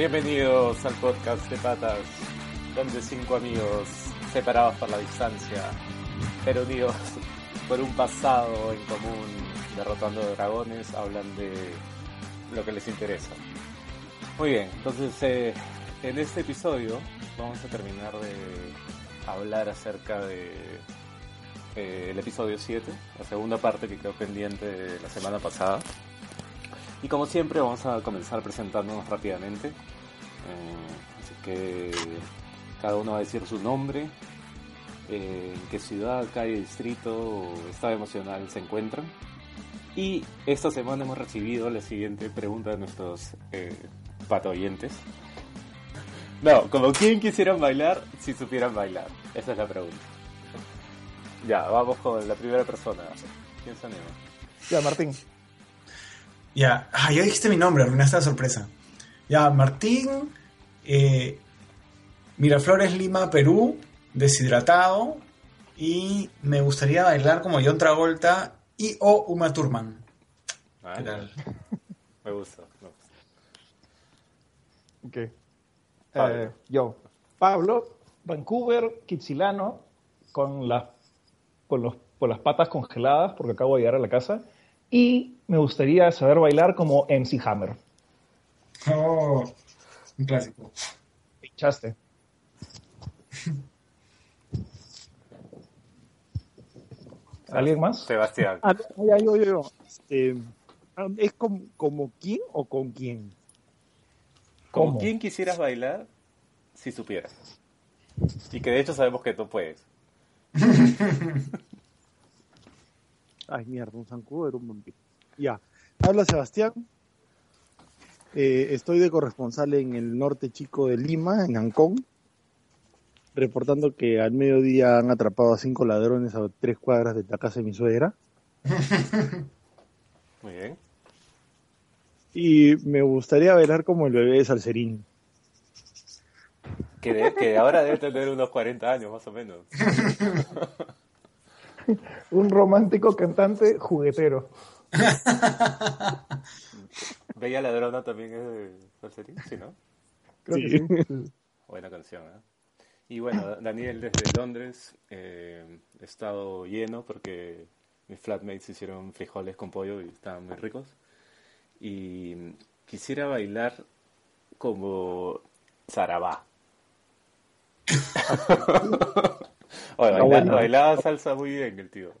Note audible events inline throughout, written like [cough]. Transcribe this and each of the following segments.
Bienvenidos al podcast de Patas, donde cinco amigos separados por la distancia, pero unidos por un pasado en común, derrotando dragones, hablan de lo que les interesa. Muy bien, entonces eh, en este episodio vamos a terminar de hablar acerca de eh, el episodio 7, la segunda parte que quedó pendiente la semana pasada. Y como siempre vamos a comenzar presentándonos rápidamente. Eh, así que cada uno va a decir su nombre, eh, en qué ciudad, calle, distrito o estado emocional se encuentran. Y esta semana hemos recibido la siguiente pregunta de nuestros eh, patoyentes. No, como quién quisieran bailar si supieran bailar. Esa es la pregunta. Ya, vamos con la primera persona. ¿Quién se anima? Ya, Martín. Ya, ah, ya dijiste mi nombre, arruinaste la sorpresa. Ya, Martín, eh, Miraflores, Lima, Perú, deshidratado. Y me gustaría bailar como John Travolta y o Uma Thurman. Ah, ¿Qué tal? [laughs] Me gusta. me gusta. Ok. Pablo. Eh, yo, Pablo, Vancouver, Kitsilano, con las, con, los, con las patas congeladas porque acabo de llegar a la casa. Y me gustaría saber bailar como MC Hammer. Oh, un clásico. Pinchaste. [laughs] ¿Alguien más? Sebastián. Ah, no, ya, yo, yo, yo. Este, ah, ¿Es como, como quién o con quién? ¿Con ¿Cómo? quién quisieras bailar si supieras? Y que de hecho sabemos que tú puedes. [laughs] Ay, mierda, un zancudo era un vampiro. Ya. Habla Sebastián. Eh, estoy de corresponsal en el norte chico de Lima, en Ancón. Reportando que al mediodía han atrapado a cinco ladrones a tres cuadras de la casa de mi suegra. [laughs] Muy bien. Y me gustaría bailar como el bebé de Salserín. Que, de- que ahora debe tener unos 40 años más o menos. [laughs] Un romántico cantante juguetero. [laughs] Bella Ladrona también es de Salserín, sí, ¿no? Creo Sí. que sí. Buena canción, ¿eh? Y bueno, Daniel desde Londres, eh, he estado lleno porque mis flatmates hicieron frijoles con pollo y estaban muy ricos. Y quisiera bailar como Sarabá. [laughs] Oye, baila- bueno. bailaba salsa muy bien el tío.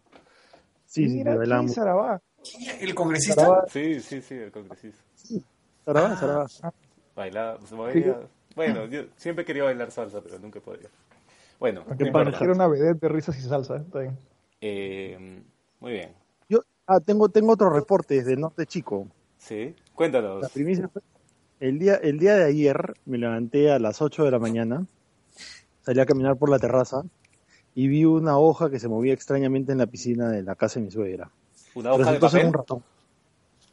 Sí, sí, Sarabá. ¿El congresista? Sarabá. Sí, sí, sí, el congresista. Sarabá, Sarabá. Bailaba, pues, movía- Bueno, yo siempre quería bailar salsa, pero nunca podía. Bueno, no Que pareciera una vedette de risas y salsa. ¿eh? Está bien. Eh, muy bien. Yo ah, tengo, tengo otro reporte desde el norte chico. Sí, cuéntanos. La primicia fue- el día, el día de ayer me levanté a las 8 de la mañana, salí a caminar por la terraza y vi una hoja que se movía extrañamente en la piscina de la casa de mi suegra. ¿Una hoja de Resultó ser papel? un ratón.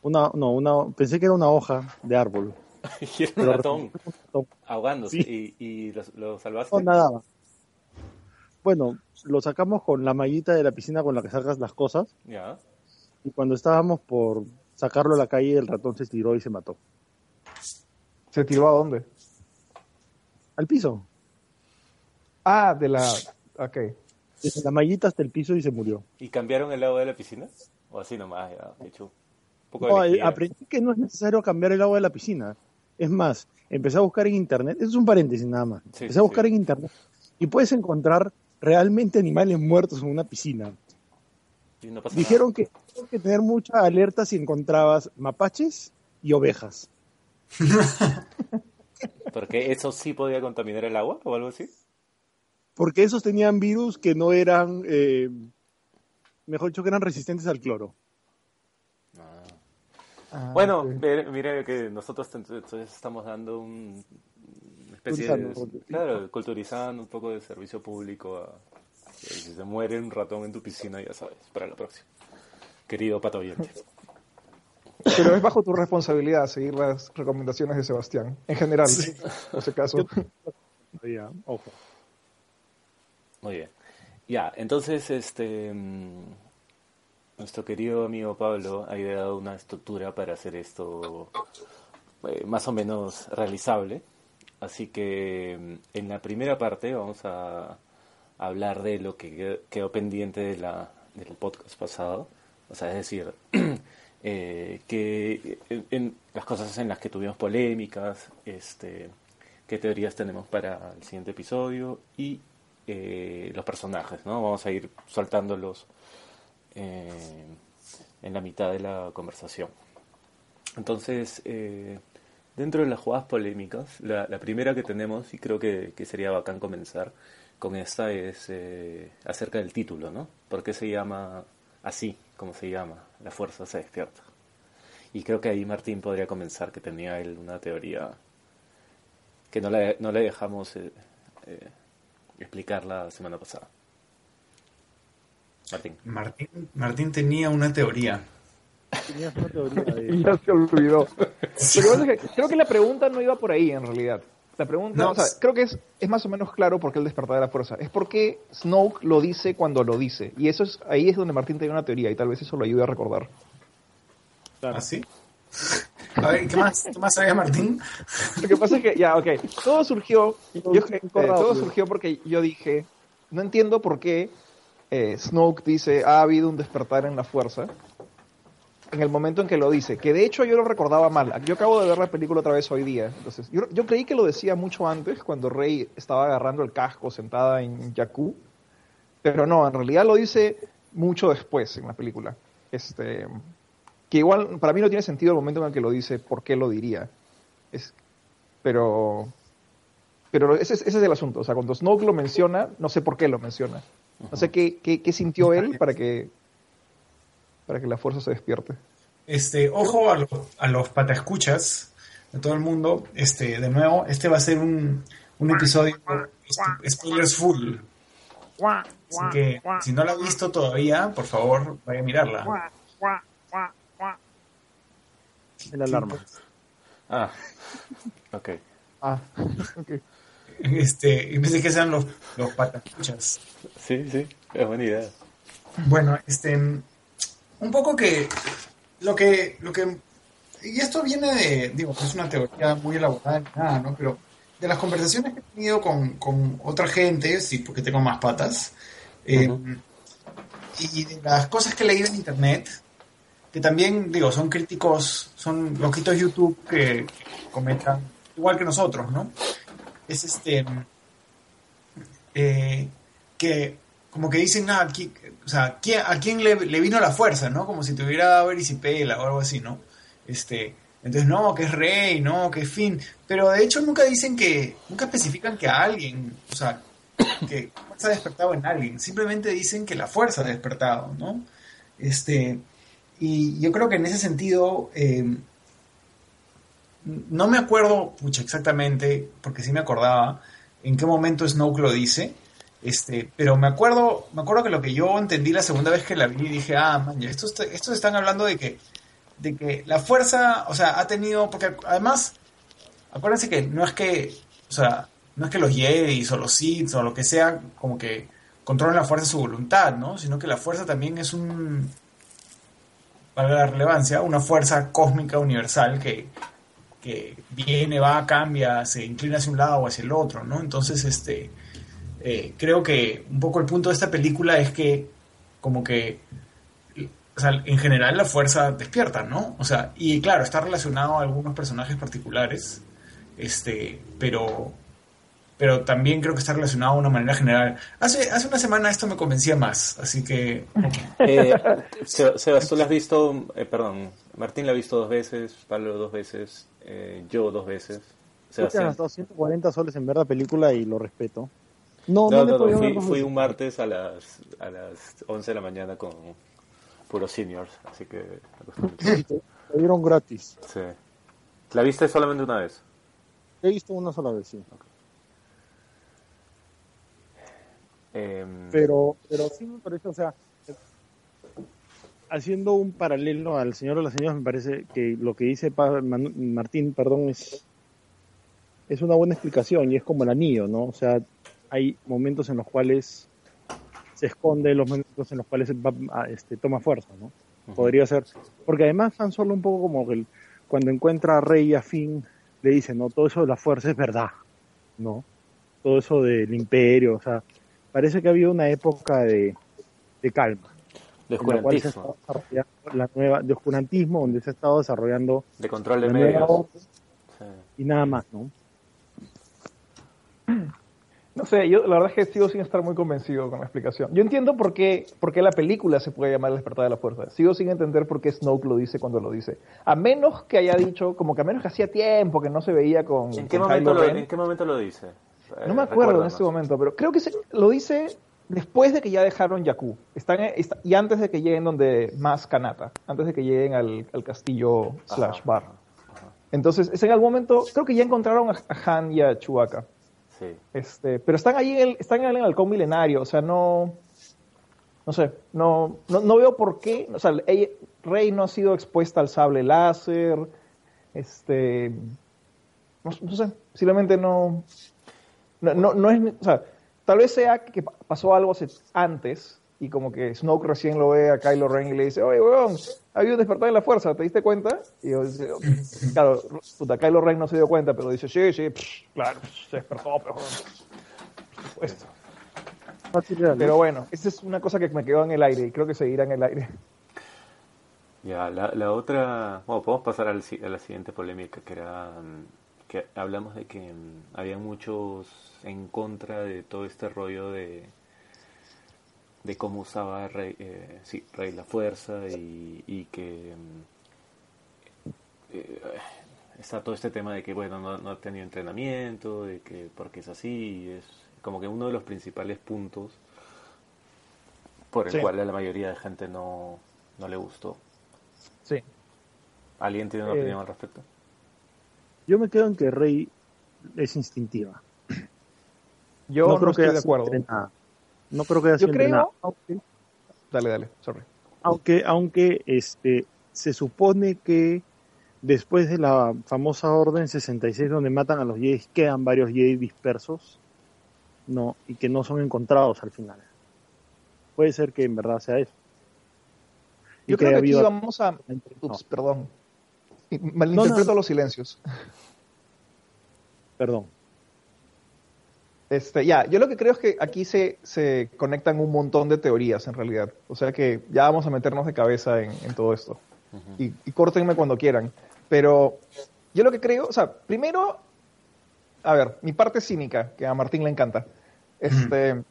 Una, no, una, pensé que era una hoja de árbol. [laughs] y era un Pero ratón resultó un ratón. ahogándose. Sí. ¿Y, y lo, lo salvaste? No nadaba. Bueno, lo sacamos con la mallita de la piscina con la que sacas las cosas Ya. y cuando estábamos por sacarlo a la calle el ratón se estiró y se mató. ¿Se tiró a dónde? Al piso. Ah, de la... Ok. Desde la mallita hasta el piso y se murió. ¿Y cambiaron el agua de la piscina? ¿O así nomás? Ya, hecho. Poco No, aprendí que no es necesario cambiar el agua de la piscina. Es más, empecé a buscar en internet, eso es un paréntesis nada más. Sí, empecé a buscar sí. en internet y puedes encontrar realmente animales muertos en una piscina. Y no pasa Dijeron que tenías que tener mucha alerta si encontrabas mapaches y ovejas. [laughs] Porque eso sí podía contaminar el agua o algo así. Porque esos tenían virus que no eran, eh, mejor dicho, que eran resistentes al cloro. Ah, Bueno, ok. mire, que nosotros entonces estamos dando un, una especie de... Culturizando. Claro, culturizando un poco de servicio público a... Si se muere un ratón en tu piscina, ya sabes, para la próxima. Querido pato oyente. [laughs] Pero es bajo tu responsabilidad seguir las recomendaciones de Sebastián, en general, por si acaso. [laughs] Ya, ojo. Muy bien. Ya, entonces, este... mm, Nuestro querido amigo Pablo ha ideado una estructura para hacer esto eh, más o menos realizable. Así que mm, en la primera parte vamos a hablar de lo que qued- quedó pendiente de la, del podcast pasado. O sea, es decir, [clears throat] eh, que en las cosas en las que tuvimos polémicas, este, qué teorías tenemos para el siguiente episodio y eh, los personajes, ¿no? Vamos a ir soltándolos eh, en la mitad de la conversación. Entonces, eh, dentro de las jugadas polémicas, la, la primera que tenemos, y creo que, que sería bacán comenzar con esta, es eh, acerca del título, ¿no? ¿Por qué se llama así, como se llama? La fuerza se despierta. Y creo que ahí Martín podría comenzar, que tenía él una teoría que no le, no le dejamos eh, eh, explicar la semana pasada. Martín. Martín, Martín tenía una teoría. Tenías una teoría Y de... [laughs] ya se olvidó. Lo que pasa es que creo que la pregunta no iba por ahí, en realidad. La pregunta, No. o sea, creo que es, es más o menos claro por qué el despertar de la fuerza. Es porque Snoke lo dice cuando lo dice. Y eso es ahí es donde Martín tiene una teoría y tal vez eso lo ayude a recordar. Claro. ¿Así? [laughs] A ver, ¿qué más, ¿qué más sabía Martín? Lo que pasa es que, ya, ok, todo surgió, yo- eh, todo surgió porque yo dije, no entiendo por qué eh, Snoke dice, ha habido un despertar en la fuerza, en el momento en que lo dice, que de hecho yo lo recordaba mal, yo acabo de ver la película otra vez hoy día, entonces, yo, yo creí que lo decía mucho antes, cuando Rey estaba agarrando el casco sentada en Jakku, pero no, en realidad lo dice mucho después en la película, este, que igual para mí no tiene sentido el momento en el que lo dice, por qué lo diría, es, pero pero ese, es- ese es el asunto. O sea, cuando Snoke lo menciona, no sé por qué lo menciona. No sé qué, qué, qué sintió él para que para que la fuerza se despierte. Este, ojo a los, a los pataescuchas de todo el mundo. Este, de nuevo, este va a ser un, un episodio este, spoilers full. Así que si no la ha visto todavía, por favor, vaya a mirarla. El alarma. Ah, ok. Ah, [laughs] ok. [laughs] Este, y pensé que sean los, los pataescuchas. Sí, sí, es buena idea. Bueno, este, un poco que lo que, lo que, y esto viene de, digo, es una teoría muy elaborada nada, ¿no? Pero de las conversaciones que he tenido con, con otra gente, sí, porque tengo más patas, eh, y de las cosas que he leído en internet, que también, digo, son críticos, son loquitos YouTube que comentan igual que nosotros, ¿no? Es este, eh, que como que dicen, ah, aquí- o sea, ¿quién- ¿a quién le, vino la fuerza, no? Como si tuviera dado o algo así, ¿no? Este, entonces, no, que es rey, no, que es fin. Pero de hecho nunca dicen que, nunca especifican que a alguien, o sea, que fuerza ha despertado en alguien. Simplemente dicen que la fuerza ha despertado, ¿no? Este, y yo creo que en ese sentido, eh, no me acuerdo, exactamente, porque sí me acordaba en qué momento Snoke lo dice, este, pero me acuerdo, me acuerdo que lo que yo entendí la segunda vez que la vi, dije, ah, man, estos, estos están hablando de que, de que la fuerza, o sea, ha tenido, porque además, acuérdense que no es que, o sea, no es que los Jedi o los Sith o lo que sea, como que controlen la fuerza a su voluntad, ¿no? Sino que la fuerza también es un, valga la relevancia, una fuerza cósmica universal que, viene, va, cambia, se inclina hacia un lado o hacia el otro, ¿no? Entonces, este, eh, creo que un poco el punto de esta película es que, como que, o sea, en general la fuerza despierta, ¿no? O sea, y claro, está relacionado a algunos personajes particulares, este, pero, pero también creo que está relacionado de una manera general. Hace, hace una semana esto me convencía más, así que... Eh, Se- Sebas, tú la has visto, eh, perdón, Martín la ha visto dos veces, Pablo dos veces, eh, yo dos veces. Que han Sebastián. gastado 140 soles en ver la película y lo respeto. No, No, no, no, no, fui, fui un martes a las, a las 11 de la mañana con puros seniors, así que te dieron gratis. Sí. ¿La viste solamente una vez? He visto una sola vez, sí. Em, Pero, pero sí me parece, o sea, haciendo un paralelo al Señor de los Señores, me parece que lo que dice Pa- Martín, perdón, es, es una buena explicación y es como el anillo, ¿no? O sea, hay momentos en los cuales se esconde, los momentos en los cuales va, a- este, toma fuerza, ¿no? Podría ser. Porque además tan solo un poco como que el- cuando encuentra a Rey y a Finn, le dice, no, todo eso de la fuerza es verdad, ¿no? Todo eso del imperio, o sea, parece que ha habido una época de, de calma. De en la cual se ha oscurantismo, estado desarrollando la nueva, de oscurantismo, donde se ha estado desarrollando de control de medios. orden Sí. y nada más, ¿no? No sé, yo la verdad es que sigo sin estar muy convencido con la explicación. Yo entiendo por qué, por qué la película se puede llamar El despertar de la fuerza. Sigo sin entender por qué Snoke lo dice cuando lo dice. A menos que haya dicho, como que a menos que hacía tiempo que no se veía con, ¿En qué, con momento lo. ¿En qué momento lo dice? No Eh, me acuerdo en este momento, pero creo que se- lo dice después de que ya dejaron Jakku. Están, está- y antes de que lleguen donde más Kanata, antes de que lleguen al, al castillo slash bar. Entonces, es en algún momento, creo que ya encontraron a, a Han y a Chewbacca. Sí. Este, pero están ahí en el, están en el halcón milenario, o sea, no, no sé, no, no, no veo por qué, o sea, ella- Rey no ha sido expuesta al sable láser, este, no, no sé, simplemente no, no, no, no es, o sea, tal vez sea que pa- pasó algo antes y como que Snoke recién lo ve a Kylo Ren y le dice, oye, weón, ha habido un despertar de la fuerza, ¿te diste cuenta? Y yo, dice, [laughs] claro, puta, Kylo Ren no se dio cuenta, pero dice, sí, sí, psh, claro, psh, se despertó, pero, por supuesto. Pero bueno, esa es una cosa que me quedó en el aire y creo que seguirá en el aire. Ya, la, la otra, bueno, podemos pasar al si- a la siguiente polémica, que era mm, que hablamos de que mm, había muchos en contra de todo este rollo de de cómo usaba Rey, eh, sí, Rey la fuerza y, y que mm, eh, está todo este tema de que bueno no, no ha tenido entrenamiento, de que porque es así, es como que uno de los principales puntos por el Sí. cual a la mayoría de gente no, no le gustó. Sí. ¿Alguien tiene una Eh, opinión al respecto? Yo me quedo en que Rey es instintiva. Yo no, creo estoy haya de acuerdo. entrenada. No creo que haya sido creo-. Aunque, Dale, dale, sorry. aunque, aunque este, se supone que después de la famosa Orden 66 donde matan a los Jedi, quedan varios Jedi dispersos, no, y que no son encontrados al final. Puede ser que en verdad sea eso. Y Yo creo que aquí vamos a... No. Perdón. Malinterpreto No, no. los silencios. Perdón. Este, ya, yo lo que creo es que aquí se, se conectan un montón de teorías en realidad. O sea que ya vamos a meternos de cabeza en, en todo esto. y, y córtenme cuando quieran. Pero yo lo que creo, o sea, primero, a ver, mi parte cínica, que a Martín le encanta. Este,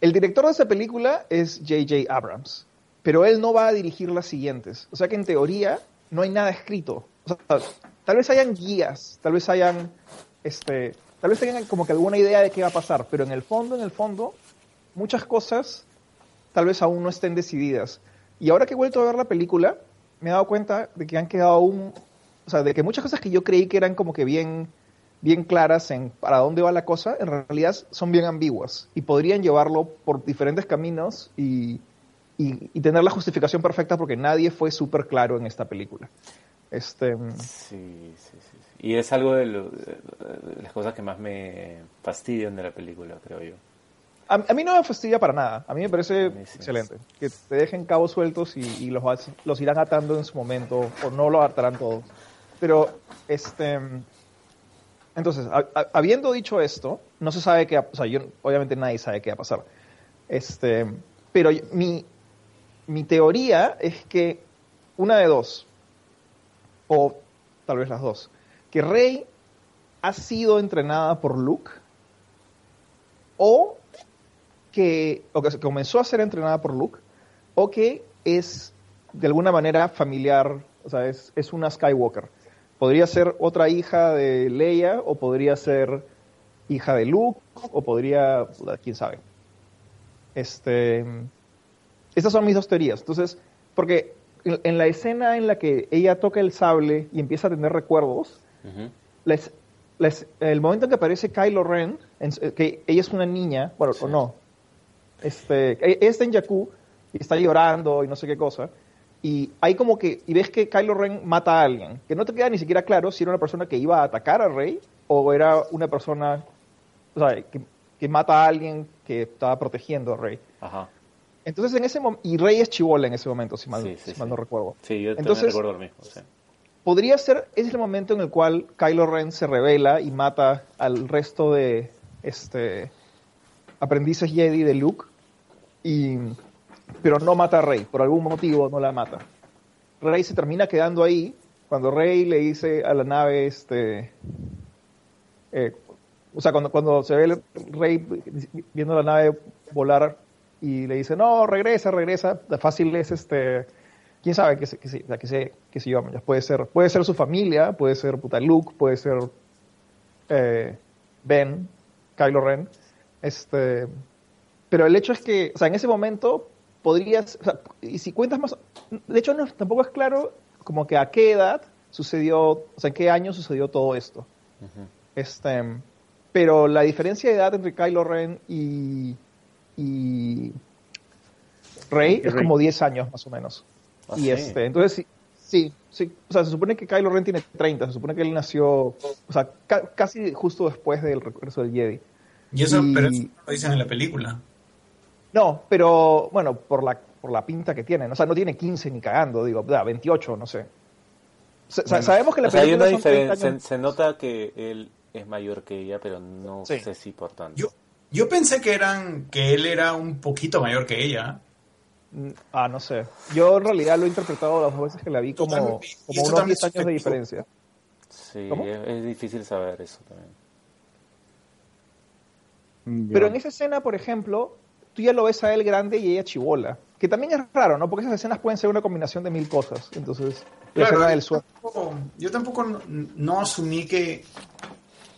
el director de esa película es J.J. Abrams, pero él no va a dirigir las siguientes. O sea que en teoría no hay nada escrito. O sea, tal vez hayan guías, tal vez hayan, este, tal vez tengan como que alguna idea de qué va a pasar, pero en el fondo, en el fondo, muchas cosas tal vez aún no estén decididas. Y ahora que he vuelto a ver la película, me he dado cuenta de que han quedado aún, o sea, de que muchas cosas que yo creí que eran como que bien, bien claras en para dónde va la cosa, en realidad son bien ambiguas y podrían llevarlo por diferentes caminos y, y, y tener la justificación perfecta porque nadie fue súper claro en esta película. Este, Sí, sí, sí, sí. Y es algo de, lo- de- las cosas que más me fastidian de la película, creo yo. a, a mí no me fastidia para nada, a mí me parece A mí sí. excelente. Que te dejen cabos sueltos y, y los, los irán atando en su momento o no lo atarán todos. Pero, este... Entonces, ha- ha- habiendo dicho esto, no se sabe qué, o sea, yo, obviamente nadie sabe qué va a pasar. Este, pero mi, mi teoría es que una de dos, o tal vez las dos, que Rey ha sido entrenada por Luke o que, o que comenzó a ser entrenada por Luke, o que es de alguna manera familiar, o sea, es, es una Skywalker. Podría ser otra hija de Leia, o podría ser hija de Luke, o podría, quién sabe. Este, estas son mis dos teorías. Entonces, porque en, en la escena en la que ella toca el sable y empieza a tener recuerdos, Ujú. les- les- el momento en que aparece Kylo Ren, en- que ella es una niña, bueno, o no, este, ella está en Jakku y está llorando y no sé qué cosa, y hay como que, y ves que Kylo Ren mata a alguien, que no te queda ni siquiera claro si era una persona que iba a atacar a Rey o era una persona, o sea, que, que mata a alguien que estaba protegiendo a Rey. Ajá. Entonces en ese momento, y Rey es chivola en ese momento, si mal, Sí, sí, si mal sí. no recuerdo. Sí, yo Entonces- también recuerdo lo mismo. podría ser, ese es el momento en el cual Kylo Ren se revela y mata al resto de este aprendices Jedi de Luke, y, pero no mata a Rey, por algún motivo no la mata. Rey se termina quedando ahí cuando Rey le dice a la nave, este, eh, o sea, cuando, cuando se ve el Rey viendo la nave volar y le dice, no, regresa, regresa, fácil es este quién sabe que se, que se, que se, que se llama, puede ser, puede ser su familia, puede ser puta Luke, puede ser eh, Ben, Kylo Ren, este, pero el hecho es que, o sea, en ese momento podrías, o sea, y si cuentas más, de hecho no, tampoco es claro como que a qué edad sucedió, o sea, en qué año sucedió todo esto. Este, pero la diferencia de edad entre Kylo Ren y, y Rey es Rey. como 10 años más o menos. Ah, y sí. este, entonces sí, sí, sí, o sea, se supone que Kylo Ren tiene 30, se supone que él nació, o sea, ca- casi justo después del regreso del Jedi. Y eso, Y- pero eso no lo dicen en la película. No, pero bueno, por la, por la pinta que tiene, o sea, no tiene 15 ni cagando, digo, da, 28, no sé. Sa- sa- Bueno, sabemos que la O sea, hay película una son 30 diferencia. años- Se, se nota que él es mayor que ella, pero no Sí. sé si por tanto. Yo, yo pensé que eran que él era un poquito mayor que ella. Mm, Ah, no sé. Yo en realidad lo he interpretado las dos veces que la vi como, como unos también 10 años de diferencia. Sí, es, es difícil saber eso también. Pero en esa escena, por ejemplo, tú ya lo ves a él grande y ella chivola. Que también es raro, ¿no? Porque esas escenas pueden ser una combinación de mil cosas. Entonces, la Claro, escena del yo sueño. tampoco, yo tampoco no, no asumí que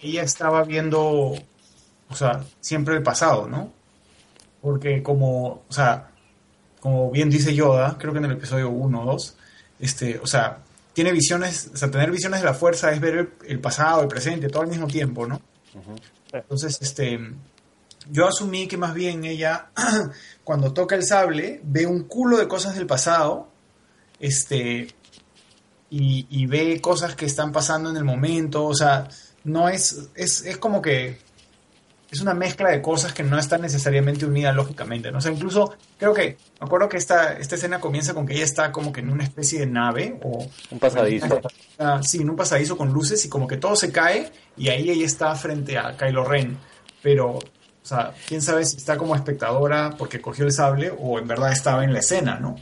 ella estaba viendo, o sea, siempre el pasado, ¿no? Porque como, o sea, como bien dice Yoda, creo que en el episodio 1 o 2, este, o sea, tiene visiones, o sea, tener visiones de la fuerza es ver el, el pasado, el presente, todo al mismo tiempo, ¿no? Entonces, este, yo asumí que más bien ella, [clears throat] cuando toca el sable, ve un culo de cosas del pasado, este, y, y ve cosas que están pasando en el momento, o sea, no es, es, es como que es una mezcla de cosas que no están necesariamente unidas lógicamente, ¿no? O sea, incluso creo que, me acuerdo que esta, esta escena comienza con que ella está como que en una especie de nave o... Un pasadizo. [laughs] Ah, sí, en un pasadizo con luces y como que todo se cae y ahí ella está frente a Kylo Ren, pero, o sea, quién sabe si está como espectadora porque cogió el sable o en verdad estaba en la escena, ¿no?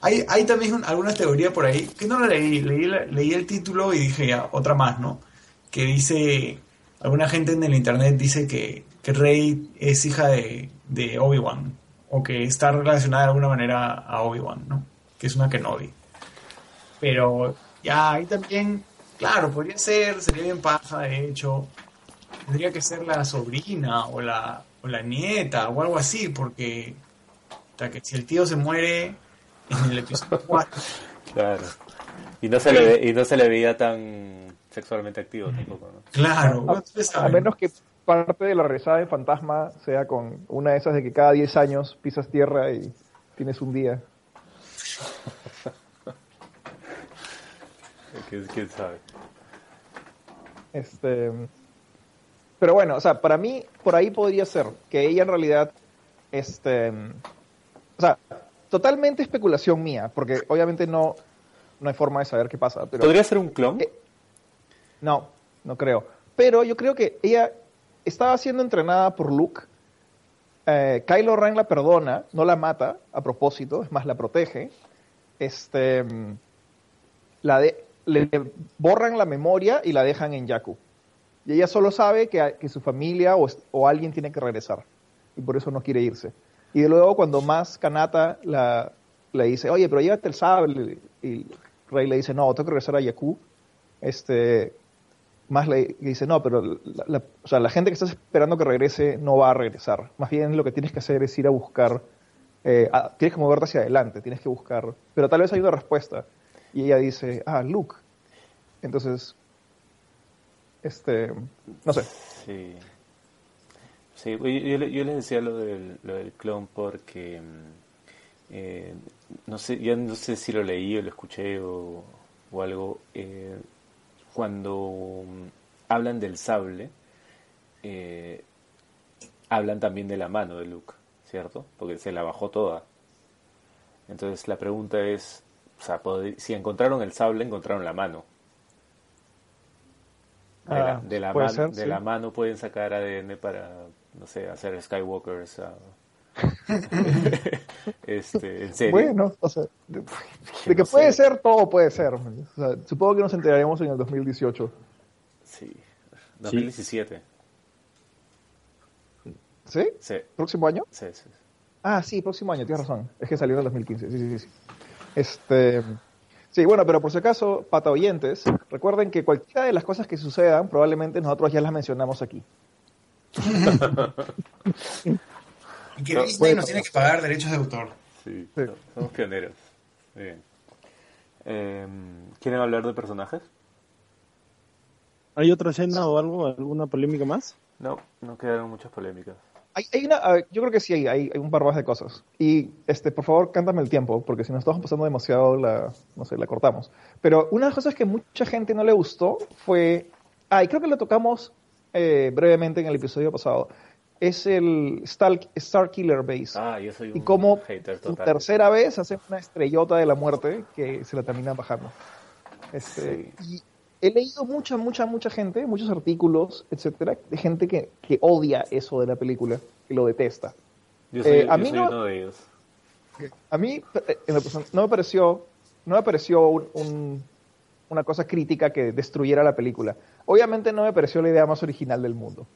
Hay, hay también un- alguna teoría por ahí, que no la leí, leí, leí el título y dije ya, otra más, ¿no? Que dice, alguna gente en el internet dice que, que Rey es hija de, de Obi-Wan, o que está relacionada de alguna manera a Obi-Wan, ¿no? Que es una Kenobi. Pero ya, ahí también, claro, podría ser, sería bien paja, de hecho. Tendría que ser la sobrina o la, o la nieta o algo así, porque sea, que si el tío se muere en el episodio 4, [laughs] Claro. Y no se le y no se le veía tan sexualmente activo tampoco, ¿no? claro, A, menos que parte de la rezada de fantasma sea con una de esas de que cada 10 años pisas tierra y tienes un día. [laughs] ¿Quién, quién sabe? Este, pero bueno, o sea, para mí por ahí podría ser que ella en realidad, este, o sea, totalmente especulación mía, porque obviamente no, no hay forma de saber qué pasa. Pero ¿Podría ser un clon? Eh, no, no creo. Pero yo creo que ella estaba siendo entrenada por Luke. Eh, Kylo Ren la perdona, no la mata a propósito, es más, la protege. Este, mm, la de, le borran la memoria y la dejan en Jakku. Y ella solo sabe que, que su familia o, o, alguien tiene que regresar. Y por eso no quiere irse. Y luego cuando más Kanata la, le dice, oye, pero llévate el sable. Y Rey le dice, no, tengo que regresar a Yaku. Este, más le, dice, no, pero la, la, o sea, la gente que estás esperando que regrese no va a regresar. Más bien lo que tienes que hacer es ir a buscar, eh, tienes que moverte hacia adelante, tienes que buscar, pero tal vez hay una respuesta. Y ella dice, ah, Luke. Entonces, este, no sé. Sí. Sí, yo, yo, yo les decía lo del, lo del clon porque, eh, no sé, yo no sé si lo leí o lo escuché o, o algo. Eh, cuando hablan del sable, eh, hablan también de la mano de Luke, ¿cierto? Porque se la bajó toda. Entonces la pregunta es, o sea, si encontraron el sable, encontraron la mano. De, la, Ah, de la puede man- ser, de sí. la mano pueden sacar ADN para, no sé, hacer Skywalkers. [laughs] este, en serio. Bueno, o sea, de, de que no puede sé. ser, todo puede ser. O sea, supongo que nos enteraremos en el 2018. Sí. 2017. ¿Sí? Sí, ¿Próximo año? sí, sí. Ah, sí, próximo año, tienes razón. Es que salió en el 2015. Sí, sí, sí. sí. Este, sí, bueno, pero por si acaso, pata oyentes, recuerden que cualquiera de las cosas que sucedan, probablemente nosotros ya las mencionamos aquí. [laughs] Y que No, Disney nos tiene que pagar derechos de autor. Sí, Sí. somos pioneros. Muy bien. Eh, ¿Quieren hablar de personajes? ¿Hay otra escena o algo, alguna polémica más? No, no quedaron muchas polémicas. Hay, hay una, ah, yo creo que sí hay, hay, hay un par más de cosas. Y, este, por favor, cántame el tiempo, porque si nos estamos pasando demasiado, la, no sé, la cortamos. Pero una de las cosas que mucha gente no le gustó fue, ah, y creo que lo tocamos eh, brevemente en el episodio pasado, es el Star, Killer Base. Ah, yo soy un y como hater tercera vez hace una estrellota de la muerte que se la termina bajando. Este, Y he leído mucha, mucha, mucha gente, muchos artículos, etcétera, de gente que, que odia eso de la película, que lo detesta. Yo soy, Eh, a yo mí soy no- uno de ellos. A mí, no me pareció, no me pareció un- un- una cosa crítica que destruyera la película. Obviamente no me pareció la idea más original del mundo.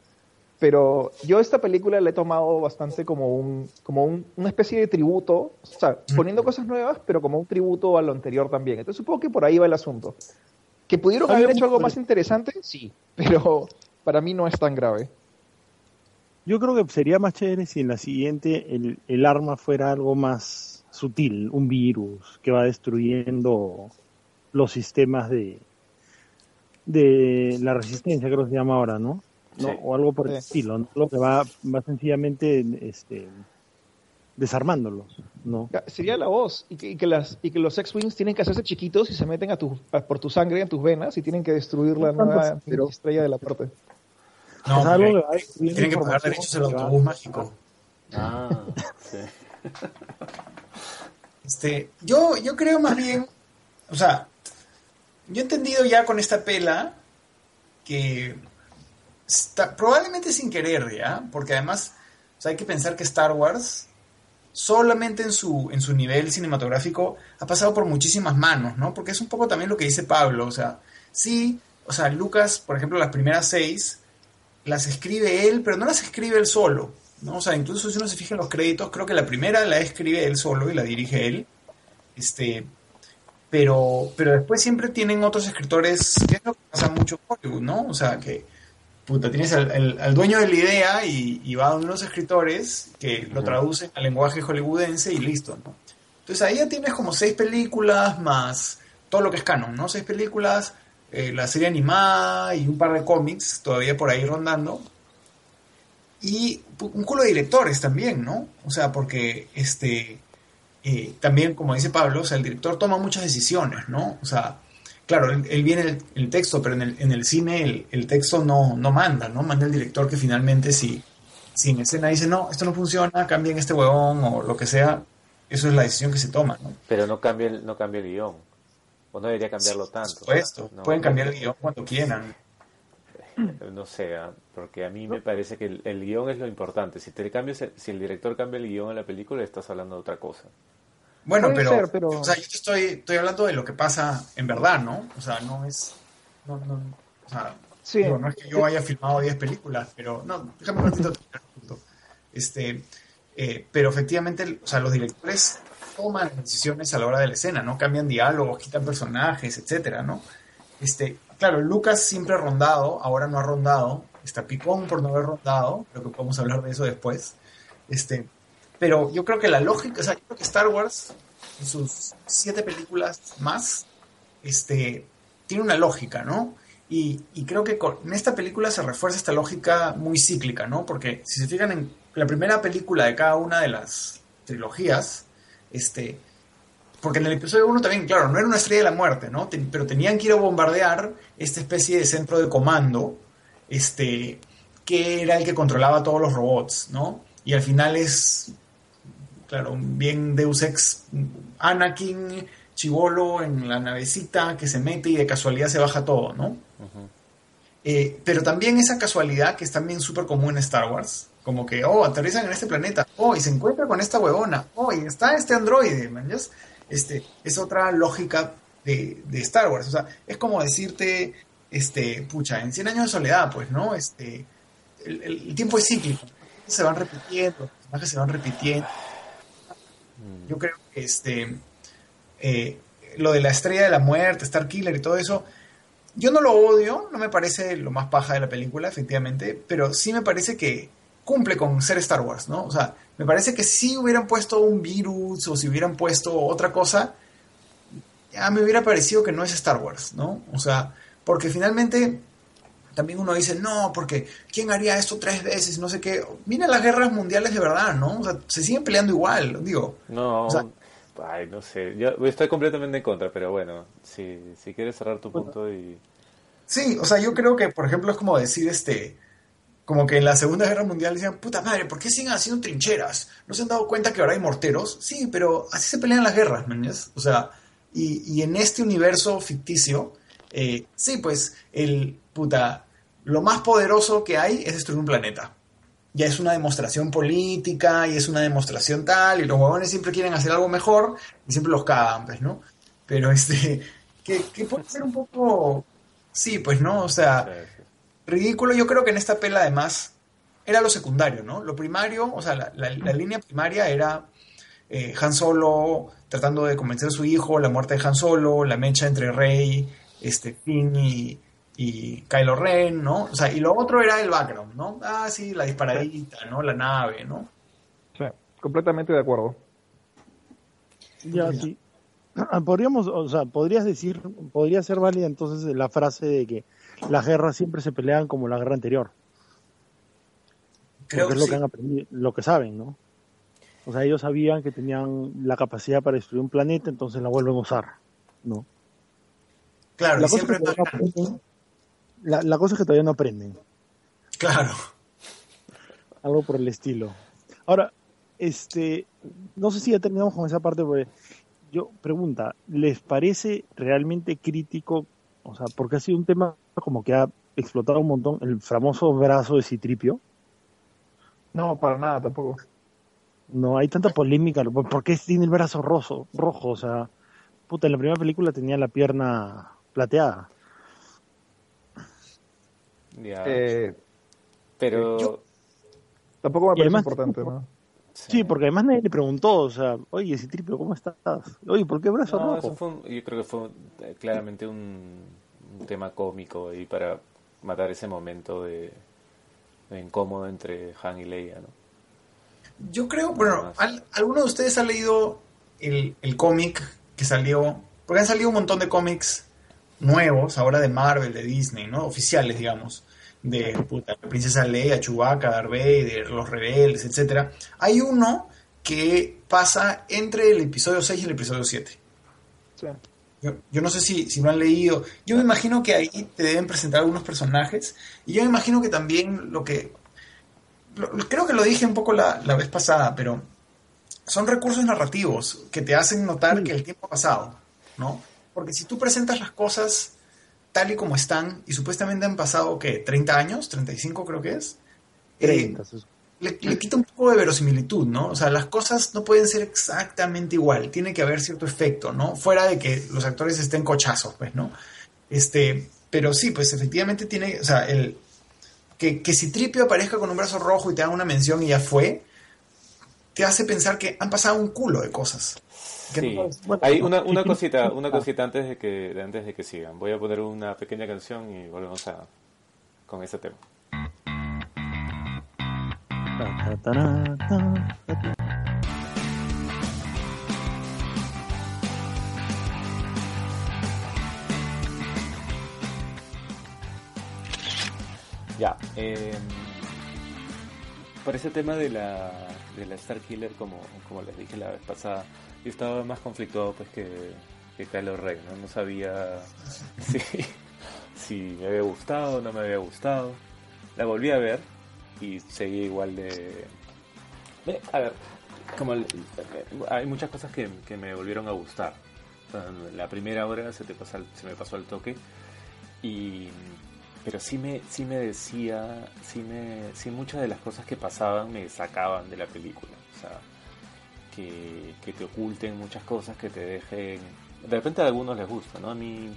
Pero yo esta película la he tomado bastante como un, como un- una especie de tributo, o sea, poniendo cosas nuevas, pero como un tributo a lo anterior también. Entonces supongo que por ahí va el asunto. ¿Que pudieron haber hecho algo más interesante? Sí, pero para mí no es tan grave. Yo creo que sería más chévere si en la siguiente el, el arma fuera algo más sutil, un virus que va destruyendo los sistemas de, de la resistencia, creo que se llama ahora, ¿no? ¿No? Sí. O algo por el estilo, ¿no? Lo que va, va sencillamente este, desarmándolos, ¿no? Sería la voz. Y que, y que las, y que los X-Wings tienen que hacerse chiquitos y se meten a tu, a- por tu sangre en tus venas y tienen que destruir la nueva pero- estrella de la parte. No, algo tienen que pagar derechos al autobús mágico. Ah, sí. [laughs] Este, yo, yo creo más bien, o sea, yo he entendido ya con esta pela que probablemente sin querer, ¿ya? Porque además, o sea, hay que pensar que Star Wars solamente en su, en su nivel cinematográfico ha pasado por muchísimas manos, ¿no? Porque es un poco también lo que dice Pablo, o sea, sí, o sea, Lucas, por ejemplo, las primeras seis las escribe él, pero no las escribe él solo, ¿no? O sea, incluso si uno se fija en los créditos, creo que la primera la escribe él solo y la dirige él, este, pero, pero después siempre tienen otros escritores, que es lo que pasa mucho en Hollywood, ¿no? O sea, que puta, tienes al, al- al dueño de la idea y, y va a unos escritores que lo traducen al lenguaje hollywoodense y listo, ¿no? Entonces ahí ya tienes como seis películas más todo lo que es canon, ¿no? Seis películas, eh, la serie animada y un par de cómics todavía por ahí rondando. Y un culo de directores también, ¿no? O sea, porque este eh, también, como dice Pablo, o sea, el director toma muchas decisiones, ¿no? O sea, claro, él, él viene el, el texto, pero en el, en el cine el, el texto no, no manda, ¿no? Manda el director que finalmente si, si en escena dice, no, esto no funciona, cambien este huevón o lo que sea, eso es la decisión que se toma, ¿no? Pero no cambia el, no cambia el guion. O no debería cambiarlo tanto. Por supuesto, No, pueden cambiar el guion cuando quieran. [laughs] No sé, ah, porque a mí me parece que el, el guion es lo importante. Si te cambias, el- si el director cambia el guion en la película, estás hablando de otra cosa. Bueno, Puede pero, ser, pero- o sea, yo te estoy, estoy hablando de lo que pasa en verdad, ¿no? O sea, no es, no, no, o sea, Sí. Digo, no es que yo haya filmado 10 películas, pero no, déjame un ratito terminar el punto. Este, eh, pero efectivamente, o sea, los directores toman decisiones a la hora de la escena, ¿no? Cambian diálogos, quitan personajes, etcétera, ¿no? Este, claro, Lucas siempre ha rondado, ahora no ha rondado, está picón por no haber rondado, creo que podemos hablar de eso después. Este, pero yo creo que la lógica, o sea, yo creo que Star Wars, en sus siete películas más, este, tiene una lógica, ¿no? Y, y creo que con, en esta película se refuerza esta lógica muy cíclica, ¿no? Porque si se fijan en la primera película de cada una de las trilogías, este, porque en el episodio 1 también, claro, no era una estrella de la muerte, ¿no? Pero tenían que ir a bombardear esta especie de centro de comando, este, que era el que controlaba todos los robots, ¿no? Y al final es, claro, bien Deus Ex Anakin, chivolo en la navecita que se mete y de casualidad se baja todo, ¿no? Eh, pero también esa casualidad que es también súper común en Star Wars. Como que, oh, aterrizan en este planeta. Oh, y se encuentra con esta huevona. Oh, y está este androide, man. ¿yes? Este, es otra lógica de, de Star Wars. O sea, es como decirte, este, pucha, en 100 años de soledad, pues, ¿no? Este, el, el- el tiempo es cíclico. Se van repitiendo, los personajes se van repitiendo. Yo creo que este, eh, lo de la estrella de la muerte, Star Killer y todo eso, yo no lo odio, no me parece lo más paja de la película, efectivamente, pero sí me parece que cumple con ser Star Wars, ¿no? O sea, me parece que si hubieran puesto un virus o si hubieran puesto otra cosa, ya me hubiera parecido que no es Star Wars, ¿no? O sea, porque finalmente también uno dice, no, porque ¿quién haría esto tres veces? No sé qué. Mira las guerras mundiales de verdad, ¿no? O sea, se siguen peleando igual, digo. No, O sea- ay, no sé. Yo estoy completamente en contra, pero bueno, si, si quieres cerrar tu punto y... Sí, o sea, yo creo que, por ejemplo, es como decir, este, como que en la Segunda Guerra Mundial decían, puta madre, ¿por qué siguen haciendo trincheras? ¿No se han dado cuenta que ahora hay morteros? Sí, pero así se pelean las guerras, ¿me? O sea, y, y en este universo ficticio, eh, sí, pues, el, puta, lo más poderoso que hay es destruir un planeta. Ya es una demostración política y es una demostración tal, y los huevones siempre quieren hacer algo mejor y siempre los cagan, pues, ¿no? Pero [laughs] este, que, que puede ser un poco, sí, pues, ¿no? O sea, ridículo. Yo creo que en esta pela, además, era lo secundario, ¿no? Lo primario, o sea, la, la- la línea primaria era eh, Han Solo tratando de convencer a su hijo, la muerte de Han Solo, la mecha entre Rey, este, Finn y, y Kylo Ren, ¿no? O sea, y lo otro era el background, ¿no? Ah, sí, la disparadita, ¿no? La nave, ¿no? Sí, completamente de acuerdo. Ya, sí. [clears throat] Podríamos, o sea, podrías decir, podría ser válida entonces la frase de que las guerras siempre se pelean como la guerra anterior. Creo porque que es lo sí. que han aprendido, lo que saben, ¿no? O sea, ellos sabían que tenían la capacidad para destruir un planeta, entonces la vuelven a usar, ¿no? Claro, La y siempre que la, la cosa es que todavía no aprenden, Claro. algo por el estilo. Ahora, este, no sé si ya terminamos con esa parte, porque yo pregunta, ¿les parece realmente crítico? O sea, porque ha sido un tema como que ha explotado un montón el famoso brazo de Citripio. No, para nada tampoco. No hay tanta polémica. ¿por ¿Por qué tiene el brazo rojo? rojo? O sea, puta, en la primera película tenía la pierna plateada. Ya. Eh, pero... yo- tampoco me parece además- importante, ¿no? Sí, porque además nadie le preguntó, o sea, oye, Citripio, ¿cómo estás? Oye, ¿por qué brazo No, rojo? eso fue un- yo creo que fue eh, claramente un, un tema cómico ahí para matar ese momento de, de incómodo entre Han y Leia, ¿no? Yo creo, bueno, ¿al- ¿alguno de ustedes ha leído el, el cómic que salió? Porque han salido un montón de cómics nuevos, ahora de Marvel, de Disney, ¿no? Oficiales, digamos. De puta, la princesa Leia, Chewbacca, Darth Vader, los rebeldes, etcétera. Hay uno que pasa entre el episodio 6 y el episodio 7. Sí. Yo, yo no sé si, si lo han leído. Yo me imagino que ahí te deben presentar algunos personajes. Y yo me imagino que también lo que. lo- creo que lo dije un poco la, la vez pasada, pero son recursos narrativos que te hacen notar que el tiempo ha pasado, ¿no? Porque si tú presentas las cosas tal y como están, y supuestamente han pasado, ¿qué? 30 años, 35 creo que es. eh, 30, se- le, le quita un poco de verosimilitud, ¿no? O sea, las cosas no pueden ser exactamente igual, tiene que haber cierto efecto, ¿no? Fuera de que los actores estén cochazos, pues, ¿no? Este, pero sí, pues efectivamente tiene, o sea, el, que, que si Tripio aparezca con un brazo rojo y te da una mención y ya fue, te hace pensar que han pasado un culo de cosas. Sí. no- bueno, Hay una, una cosita, una cosita antes de que antes de que sigan. Voy a poner una pequeña canción y volvemos a con ese tema. Ya. eh, por ese tema de la, de la Star Killer, como, como les dije la vez pasada, yo estaba más conflictuado pues que, que Kylo Ren, ¿no? No sabía [laughs] si, si me había gustado o no me había gustado. La volví a ver y seguía igual de... A ver, como el- hay muchas cosas que, que me volvieron a gustar. La primera hora se, te pasa, se me pasó al toque y pero sí me sí me decía sí me sí muchas de las cosas que pasaban me sacaban de la película o sea que, te oculten muchas cosas que te dejen de repente a algunos les gusta no a mí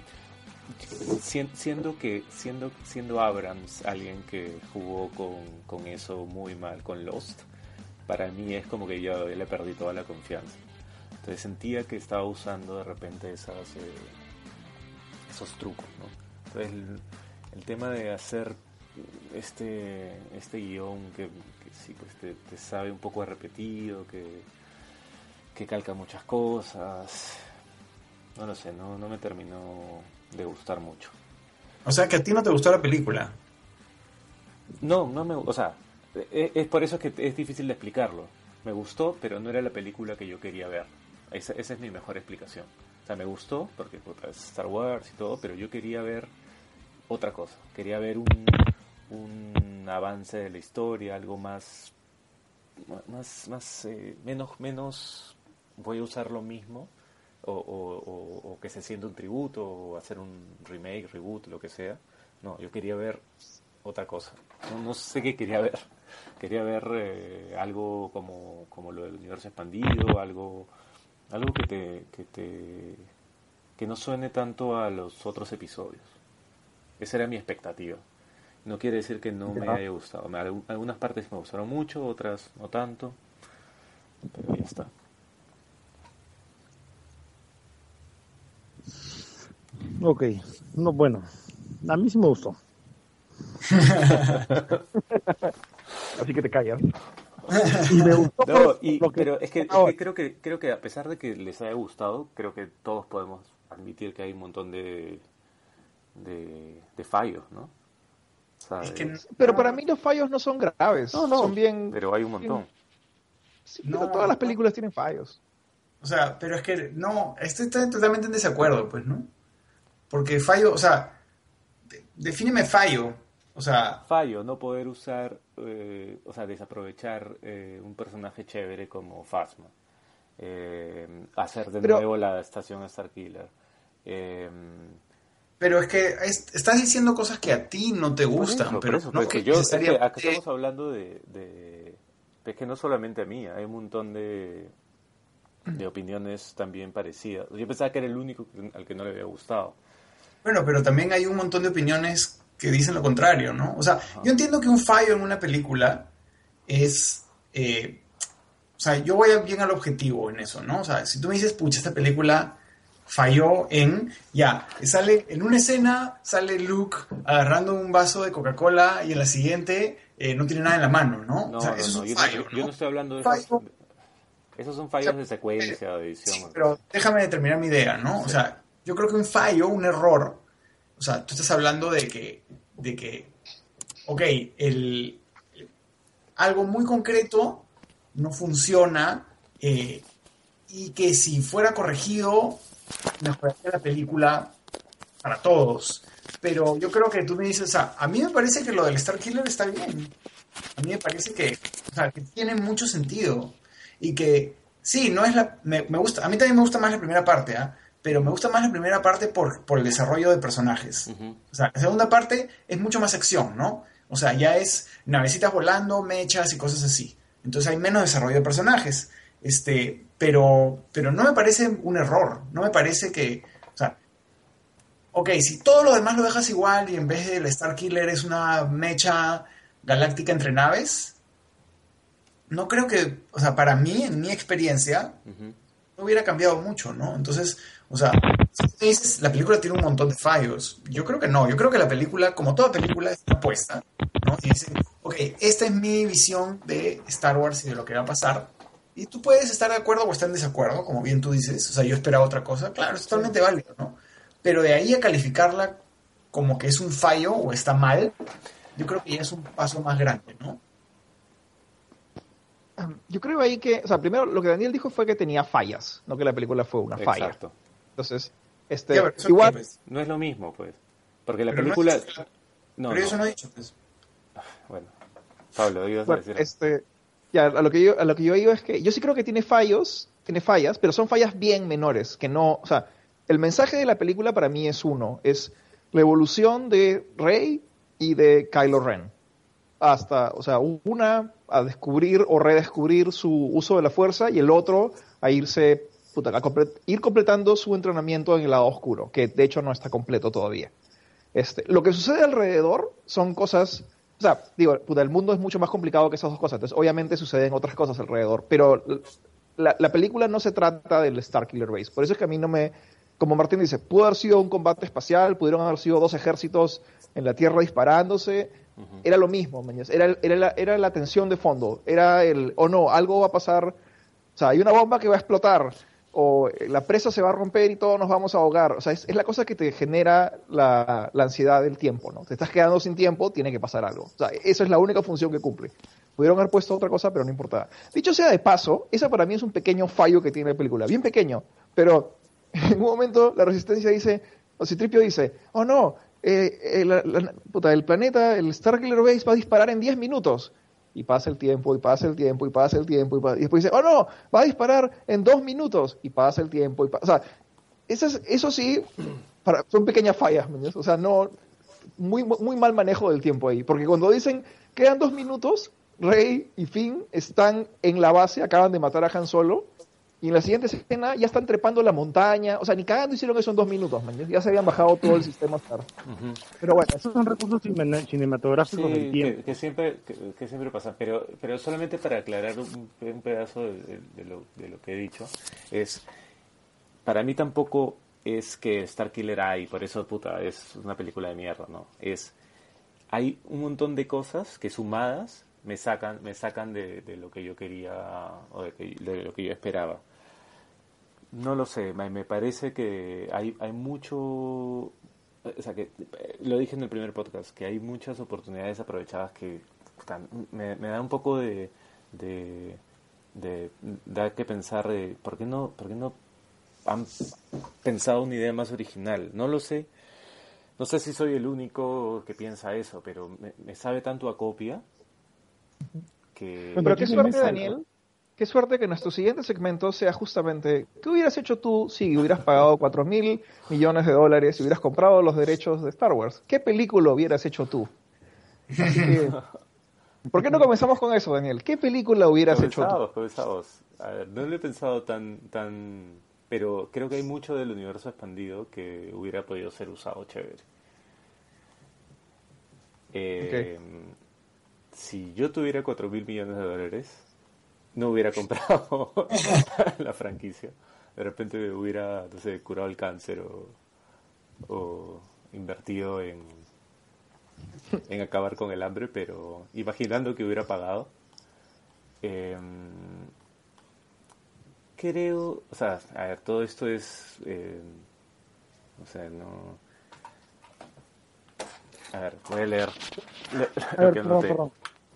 sien- siendo que siendo siendo Abrams alguien que jugó con, con eso muy mal con Lost para mí es como que yo le perdí toda la confianza. Entonces sentía que estaba usando de repente esas eh, esos trucos no entonces el, tema de hacer este este guion que, sí pues te, sabe un poco repetido que que calca muchas cosas. No lo sé no no me terminó de gustar mucho. O sea, que a ti no te gustó la película. no no me o sea e- es, por eso que es difícil de explicarlo. Me gustó pero no era la película que yo quería ver. Esa, esa es mi mejor explicación. O sea me gustó porque puta, es Star Wars y todo pero yo quería ver otra cosa. Quería ver un, un avance de la historia, algo más, más, más eh, menos, menos, voy a usar lo mismo, o, o- o- o que se sienta un tributo, o hacer un remake, reboot, lo que sea. No, yo quería ver otra cosa. No, no sé qué quería ver. [laughs] Quería ver eh, algo como, como lo del universo expandido, algo, algo que te, que te, que no suene tanto a los otros episodios. Esa era mi expectativa. No quiere decir que no me Ya. haya gustado. Me- algu- Algunas partes me gustaron mucho, otras no tanto. Pero ya está. Ok, no, bueno, a mí sí me gustó. [laughs] Así que te callas. Y me gustó No, por y- lo que- pero es que, es que creo que creo que a pesar de que les haya gustado, creo que todos podemos admitir que hay un montón de de, de fallos, ¿no? O sea, Es que Pero para mí los fallos no son graves. no, no, Son bien. pero hay un montón. Sí, No, pero todas las no. películas tienen fallos. O sea, pero es que no, estoy totalmente en desacuerdo, pues, ¿no? Porque fallo, o sea, de- defíneme fallo. O sea, fallo no poder usar, eh, o sea, desaprovechar eh, un personaje chévere como Phasma. Eh, hacer de Pero- nuevo la estación Starkiller. Eh, pero es que es- estás diciendo cosas que a ti no te gustan, pero yo, acá estamos hablando de, de- Es que no solamente a mí, hay un montón de, de opiniones también parecidas. Yo pensaba que era el único al que no le había gustado. Bueno, pero también hay un montón de opiniones que dicen lo contrario, ¿no? O sea, yo entiendo que un fallo en una película es... eh, o sea, yo voy bien al objetivo en eso, ¿no? O sea, si tú me dices, pucha, esta película falló en... Ya, sale en una escena, sale Luke agarrando un vaso de Coca-Cola y en la siguiente eh, no tiene nada en la mano, ¿no? No, o sea, no, eso es un yo, fallo, no, yo ¿no? estoy hablando de Fallo. esos. Esos son fallos O sea, de secuencia, de edición. Sí, pero déjame terminar mi idea, ¿no? O sea, yo creo que un fallo, un error, o sea, tú estás hablando de que, de que, ok, el, algo muy concreto no funciona eh, y que si fuera corregido mejoraría la película para todos. Pero yo creo que tú me dices, o sea, a mí me parece que lo del Star Killer está bien. A mí me parece que, o sea, que tiene mucho sentido y que sí, no es la me, me gusta, a mí también me gusta más la primera parte, ¿ah? Pero me gusta más la primera parte por, por el desarrollo de personajes. O sea, la segunda parte es mucho más acción, ¿no? O sea, ya es navecitas volando, mechas y cosas así. Entonces hay menos desarrollo de personajes. Este, pero, pero no me parece un error. No me parece que. O sea, ok, si todo lo demás lo dejas igual y en vez del Star Killer es una mecha galáctica entre naves, no creo que, o sea, para mí, en mi experiencia, no hubiera cambiado mucho, ¿no? Entonces, o sea, si dices, la película tiene un montón de fallos. Yo creo que no, yo creo que la película, como toda película, está puesta, ¿no? Y dicen, ok, esta es mi visión de Star Wars y de lo que va a pasar. Y tú puedes estar de acuerdo o estar en desacuerdo, como bien tú dices. O sea, yo esperaba otra cosa. Claro, es totalmente válido, ¿no? Pero de ahí a calificarla como que es un fallo o está mal, yo creo que ya es un paso más grande, ¿no? Yo creo ahí que, o sea, primero lo que Daniel dijo fue que tenía fallas, no que la película fue una falla. Exacto. Entonces, este, Ya, igual, pues. No es lo mismo, pues. Porque la Pero no película... No, pero no. eso no he dicho, pues. Bueno. Pablo, ibas a decir... este, ya, a lo que yo, a lo que yo digo es que yo sí creo que tiene fallos, tiene fallas, pero son fallas bien menores, que no, o sea, el mensaje de la película para mí es uno, es la evolución de Rey y de Kylo Ren. Hasta, o sea, una a descubrir o redescubrir su uso de la fuerza y el otro a irse, puta, a comple- ir completando su entrenamiento en el lado oscuro, que de hecho no está completo todavía. Este, lo que sucede alrededor son cosas, o sea, digo, puta, el mundo es mucho más complicado que esas dos cosas, entonces obviamente suceden otras cosas alrededor, pero la, la película no se trata del Star Killer Base, por eso es que a mí no me, como Martín dice, pudo haber sido un combate espacial, pudieron haber sido dos ejércitos en la Tierra disparándose, Ujú. era lo mismo, mañas. Era, era, la, era la tensión de fondo, era el, o no, algo va a pasar, o sea, hay una bomba que va a explotar, o eh, la presa se va a romper y todos nos vamos a ahogar, o sea, es, la cosa que te genera la, ansiedad del tiempo, ¿no? Te estás quedando sin tiempo, tiene que pasar algo, o sea, esa es la única función que cumple. Pudieron haber puesto otra cosa, pero no importaba. Dicho sea de paso, esa para mí es un pequeño fallo que tiene la película, bien pequeño, pero [laughs] en un momento la resistencia dice, o Citripio dice, oh no, eh, eh, puta, el planeta, el Starkiller Base va a disparar en 10 minutos. Y pasa el tiempo, y pasa el tiempo, y pasa el tiempo, y, pa- y después dice, oh no, va a disparar en 2 minutos. Y pasa el tiempo, y pa- o sea, esas- eso sí, para, son pequeñas fallas. O sea, no, muy, muy mal manejo del tiempo ahí. Porque cuando dicen, quedan 2 minutos, Rey y Finn están en la base, acaban de matar a Han Solo, y en la siguiente escena ya están trepando la montaña. O sea, ni cagando hicieron eso en dos minutos, man. Ya se habían bajado todo el [clears throat] sistema. Pero bueno, Esos son recursos cine- cinematográficos del tiempo. que, que siempre, que, que siempre pasa, pero, pero solamente para aclarar un, un pedazo de, de- de lo, de lo que he dicho, es, para mí tampoco es que Star Killer hay, por eso puta, es una película de mierda, ¿no? Es, hay un montón de cosas que sumadas me sacan, me sacan de, de lo que yo quería o de, que- de lo que yo esperaba. No lo sé, me, me parece que hay, hay mucho, o sea, que eh, lo dije en el primer podcast, que hay muchas oportunidades aprovechadas que me, me da un poco de, de, de da que pensar de por qué no, por qué no han pensado una idea más original. No lo sé, no sé si soy el único que piensa eso, pero me, me sabe tanto a copia que... Pero qué se suerte. Daniel. Qué suerte que nuestro siguiente segmento sea justamente, ¿qué hubieras hecho tú si hubieras pagado 4 mil millones de dólares y hubieras comprado los derechos de Star Wars? ¿Qué película hubieras hecho tú? Así que, [laughs] ¿Por qué no comenzamos con eso, Daniel? ¿Qué película hubieras hecho tú? Comenzados, comenzados. A ver, no lo he pensado tan, tan, pero creo que hay mucho del universo expandido que hubiera podido ser usado chévere. Eh, Si yo tuviera 4 mil millones de dólares, no hubiera comprado [laughs] la franquicia. De repente hubiera, no sé, curado el cáncer o, o invertido en, en acabar con el hambre, pero imaginando que hubiera pagado. Eh, creo, o sea, a ver, todo esto es, eh, o sea, no... A ver, voy a leer lo, A lo ver, que perdón, perdón.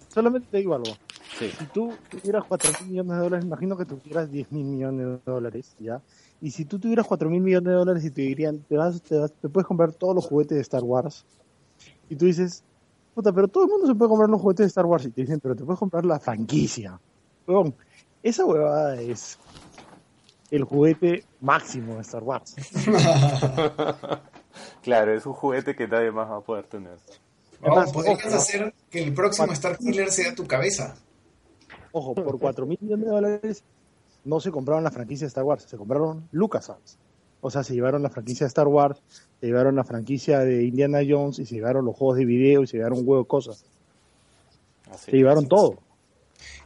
Solamente te digo algo. Sí. Si tú tuvieras 4 mil millones de dólares, imagino que tuvieras 10 mil millones de dólares, ¿ya? Y si tú tuvieras 4 mil millones de dólares y te dirían, te, vas, te, vas- te puedes comprar todos los juguetes de Star Wars, y tú dices, puta, pero todo el mundo se puede comprar los juguetes de Star Wars, y te dicen, pero te puedes comprar la franquicia. Huevón, esa huevada es el juguete máximo de Star Wars. [laughs] Claro, es un juguete que nadie más va a poder tener. Podrías hacer que el próximo Star Killer sea tu cabeza. Ojo, [laughs] por 4 mil millones de dólares no se compraron la franquicia de Star Wars, se compraron LucasArts. O sea, se llevaron la franquicia de Star Wars, se llevaron la franquicia de Indiana Jones y se llevaron los juegos de video y se llevaron un huevo de cosas. Así. Se llevaron todo.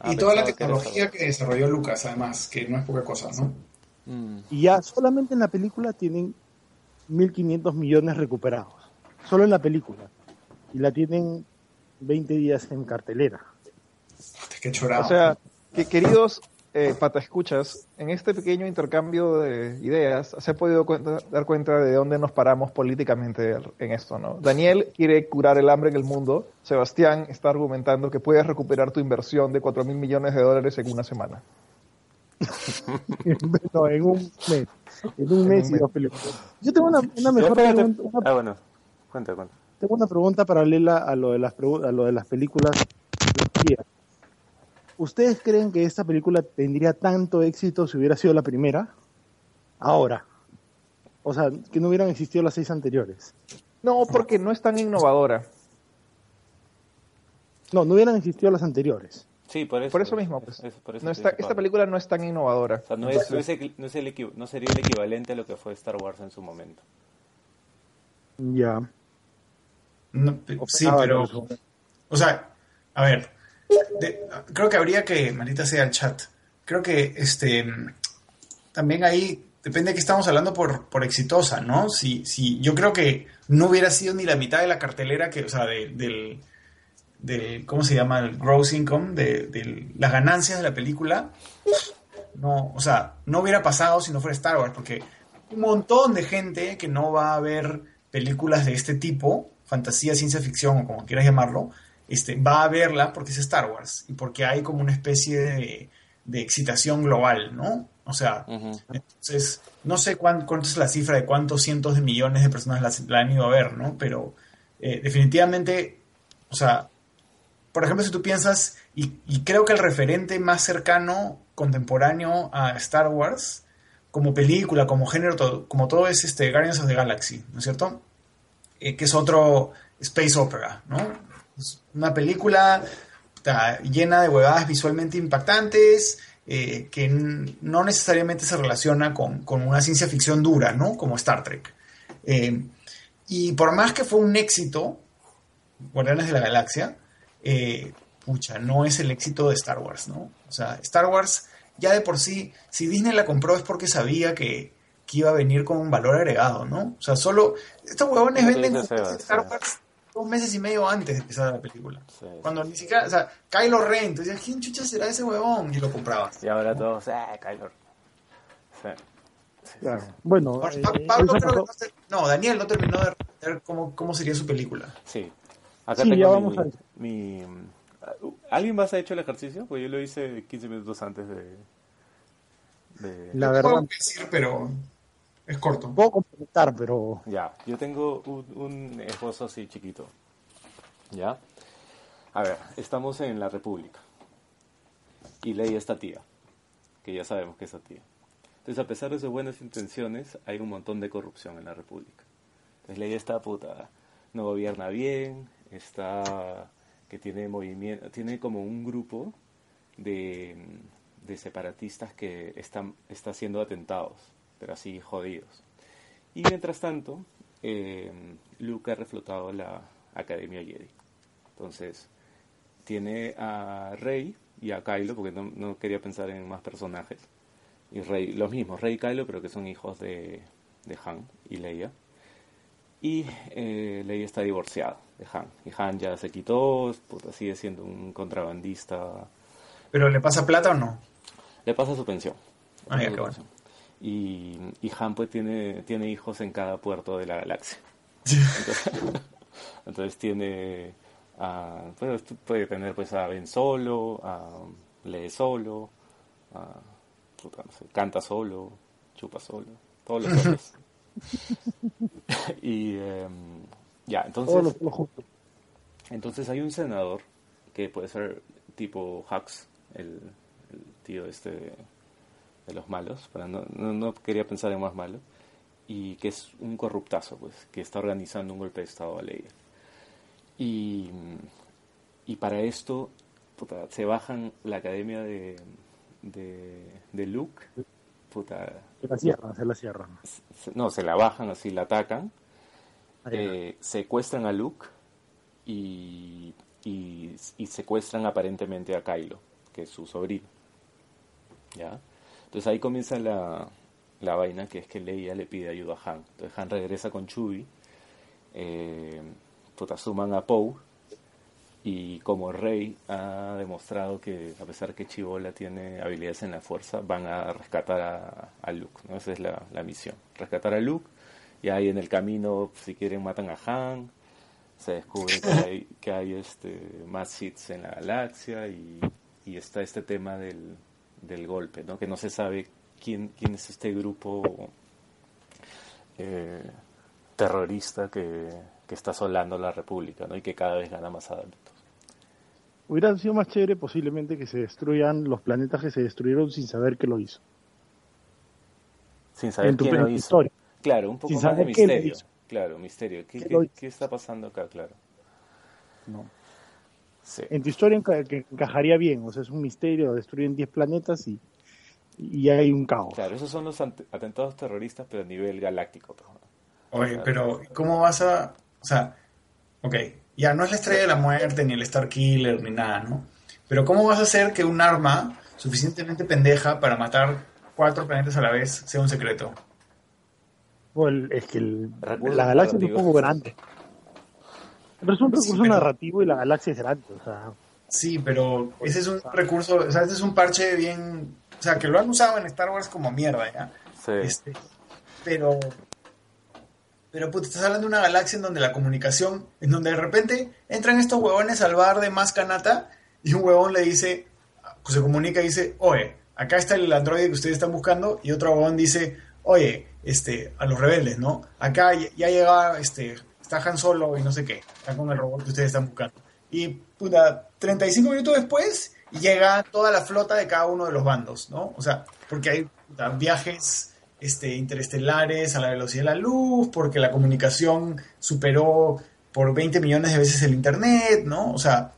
Ah, y toda la tecnología que desarrolló Lucas, además, que no es poca cosa, ¿no? Mm. Y ya solamente en la película tienen 1.500 millones recuperados. Solo en la película. Y la tienen 20 días en cartelera. Qué chorado. O sea, que, queridos eh, escuchas, en este pequeño intercambio de ideas se ha podido cuenta- dar cuenta de dónde nos paramos políticamente en esto, ¿no? Daniel quiere curar el hambre en el mundo. Sebastián está argumentando que puedes recuperar tu inversión de 4 mil millones de dólares en una semana. [laughs] no, en un mes. En un En mes un y mes. dos películas. Yo tengo una, mejor pregunta, una- Ah, bueno. Cuenta, cuenta. tengo una pregunta paralela a lo de las, pregu- a lo de las películas. ¿Ustedes creen que esta película tendría tanto éxito si hubiera sido la primera? Ahora. O sea, que no hubieran existido las seis anteriores. No, porque no es tan innovadora. No, no hubieran existido las anteriores. Sí, por eso. Por eso mismo, pues. Es- por eso No está, esta película no es tan innovadora. O sea, no, es, no, es equi- no, es el equi- no sería el equivalente a lo que fue Star Wars en su momento. Ya. Sí, Ah, pero... O sea, a ver, creo que habría que, maldita sea el chat, creo que este también ahí depende de qué estamos hablando por, por exitosa, ¿no? Si, si yo creo que no hubiera sido ni la mitad de la cartelera que, o sea, de- del, del, ¿cómo se llama? El gross income, de, de las ganancias de la película, no, o sea, no hubiera pasado si no fuera Star Wars, porque un montón de gente que no va a ver películas de este tipo, fantasía, ciencia ficción o como quieras llamarlo, este, va a verla porque es Star Wars y porque hay como una especie de, de excitación global, ¿no? O sea, entonces, no sé cuán- cuánto es la cifra de cuántos cientos de millones de personas la, la han ido a ver, ¿no? Pero eh, definitivamente, o sea, por ejemplo, si tú piensas, y, y creo que el referente más cercano, contemporáneo a Star Wars, como película, como género, todo- como todo es este Guardians of the Galaxy, ¿no es cierto? Eh, que es otro space opera, ¿no? Es una película llena de huevadas visualmente impactantes, eh, que no necesariamente se relaciona con, con una ciencia ficción dura, ¿no? Como Star Trek. Eh, y por más que fue un éxito, Guardianes de la Galaxia, eh, pucha, no es el éxito de Star Wars, ¿no? O sea, Star Wars ya de por sí, si Disney la compró es porque sabía que, que iba a venir con un valor agregado, ¿no? O sea, solo estos huevones venden Star. Wars dos meses y medio antes de empezar la película. Sí. Cuando ni siquiera, o sea, Kylo Ren, entonces, ¿quién chucha será ese huevón? Y lo comprabas. Y ahora todos, ah, Kylo. Sí. Claro. Bueno, Pa- eh, Pa- él Pablo se creo que pasó- no, se- no, Daniel no terminó de ver cómo, cómo sería su película. Sí. Acá Sí, tengo ya mi, vamos a eso. mi- ¿Alguien más ha hecho el ejercicio? Pues yo lo hice 15 minutos antes de... de- La No verdad, puedo decir, pero es corto. puedo complementar, pero Ya, yo tengo un, un esbozo así chiquito. ¿Ya? A ver, estamos en la República. Y ley esta tía. Que ya sabemos que es esta tía. Entonces, a pesar de sus buenas intenciones, hay un montón de corrupción en la República. Entonces, ley esta puta no gobierna bien, está que tiene movimiento, tiene como un grupo de, de separatistas que están está haciendo atentados, pero así jodidos. Y mientras tanto, eh, Luke ha reflotado la Academia Jedi. Entonces, tiene a Rey y a Kylo, porque no, no quería pensar en más personajes. Y Rey, los mismos, Rey y Kylo, pero que son hijos de, de Han y Leia. Y eh, Leia está divorciada de Han. Y Han ya se quitó, puta, sigue siendo un contrabandista. ¿Pero le pasa plata o no? Le pasa su pensión. Ah, ya, qué bueno. Y, y Han pues tiene, tiene hijos en cada puerto de la galaxia. [laughs] Entonces, entonces tiene, a, pues, puede tener pues a Ben solo, a lee solo, a, puta, no sé, canta solo, chupa solo, todos los solos. [laughs] y em, ya, entonces, todos los, los juntos. entonces hay un senador que puede ser tipo Hux, el, el tío este de, los malos, pero no, no, no quería pensar en más malo, y que es un corruptazo, pues, que está organizando un golpe de Estado a Leia. Y, y para esto puta, se bajan la academia de, de, de Luke puta, Se la cierran, se la cierran. no, se la bajan así, la atacan, eh, secuestran a Luke y, y, y secuestran aparentemente a Kylo, que es su sobrino. ¿Ya? Entonces ahí comienza la, la vaina, que es que Leia le pide ayuda a Han. Entonces Han regresa con Chewie, eh, suman a Poe, y como Rey ha demostrado que a pesar que Chivola tiene habilidades en la fuerza, van a rescatar a, Luke. Esa es la, la misión, rescatar a Luke, y ahí en el camino, si quieren, matan a Han, se descubre que hay, que hay este, más Siths en la galaxia, y, y está este tema del, del golpe, ¿no? Que no se sabe quién, quién es este grupo eh, terrorista que, que está asolando la República, ¿no? Y que cada vez gana más adeptos. Hubiera sido más chévere posiblemente que se destruyan los planetas que se destruyeron sin saber que lo hizo. Sin saber quién lo hizo. historia. Claro, un poco Sin más de misterio. Claro, misterio. ¿Qué, ¿Quién qué- hizo? qué está pasando acá? Claro. No. Sí. En tu historia enca- que encajaría bien, o sea, es un misterio, destruyen 10 planetas y, y hay un caos. Claro, esos son los atentados terroristas, pero a nivel galáctico. ¿no? Oye, pero ¿cómo vas a...? O sea, ok, ya no es la estrella de la muerte, ni el Star Killer, ni nada, ¿no? Pero ¿cómo vas a hacer que un arma suficientemente pendeja para matar cuatro planetas a la vez sea un secreto? Bueno, es que el- la galaxia es un poco grande. Pero es un Sí, recurso pero- narrativo y la galaxia es grande, o sea, Sí, pero ese es un recurso, o sea, ese es un parche bien... O sea, que lo han usado en Star Wars como mierda, ¿ya? Sí. Este, pero, pero puta, estás hablando de una galaxia en donde la comunicación, en donde de repente entran estos huevones al bar de más canata y un huevón le dice, se comunica y dice, oye, acá está el androide que ustedes están buscando y otro huevón dice, oye, este, a los rebeldes, ¿no? Acá ya, ya llega, este, está Han Solo y no sé qué, está con el robot que ustedes están buscando. Y puta, 35 minutos después llega toda la flota de cada uno de los bandos, ¿no? O sea, porque hay puta, viajes este, interestelares a la velocidad de la luz, porque la comunicación superó por 20 millones de veces el Internet, ¿no? O sea,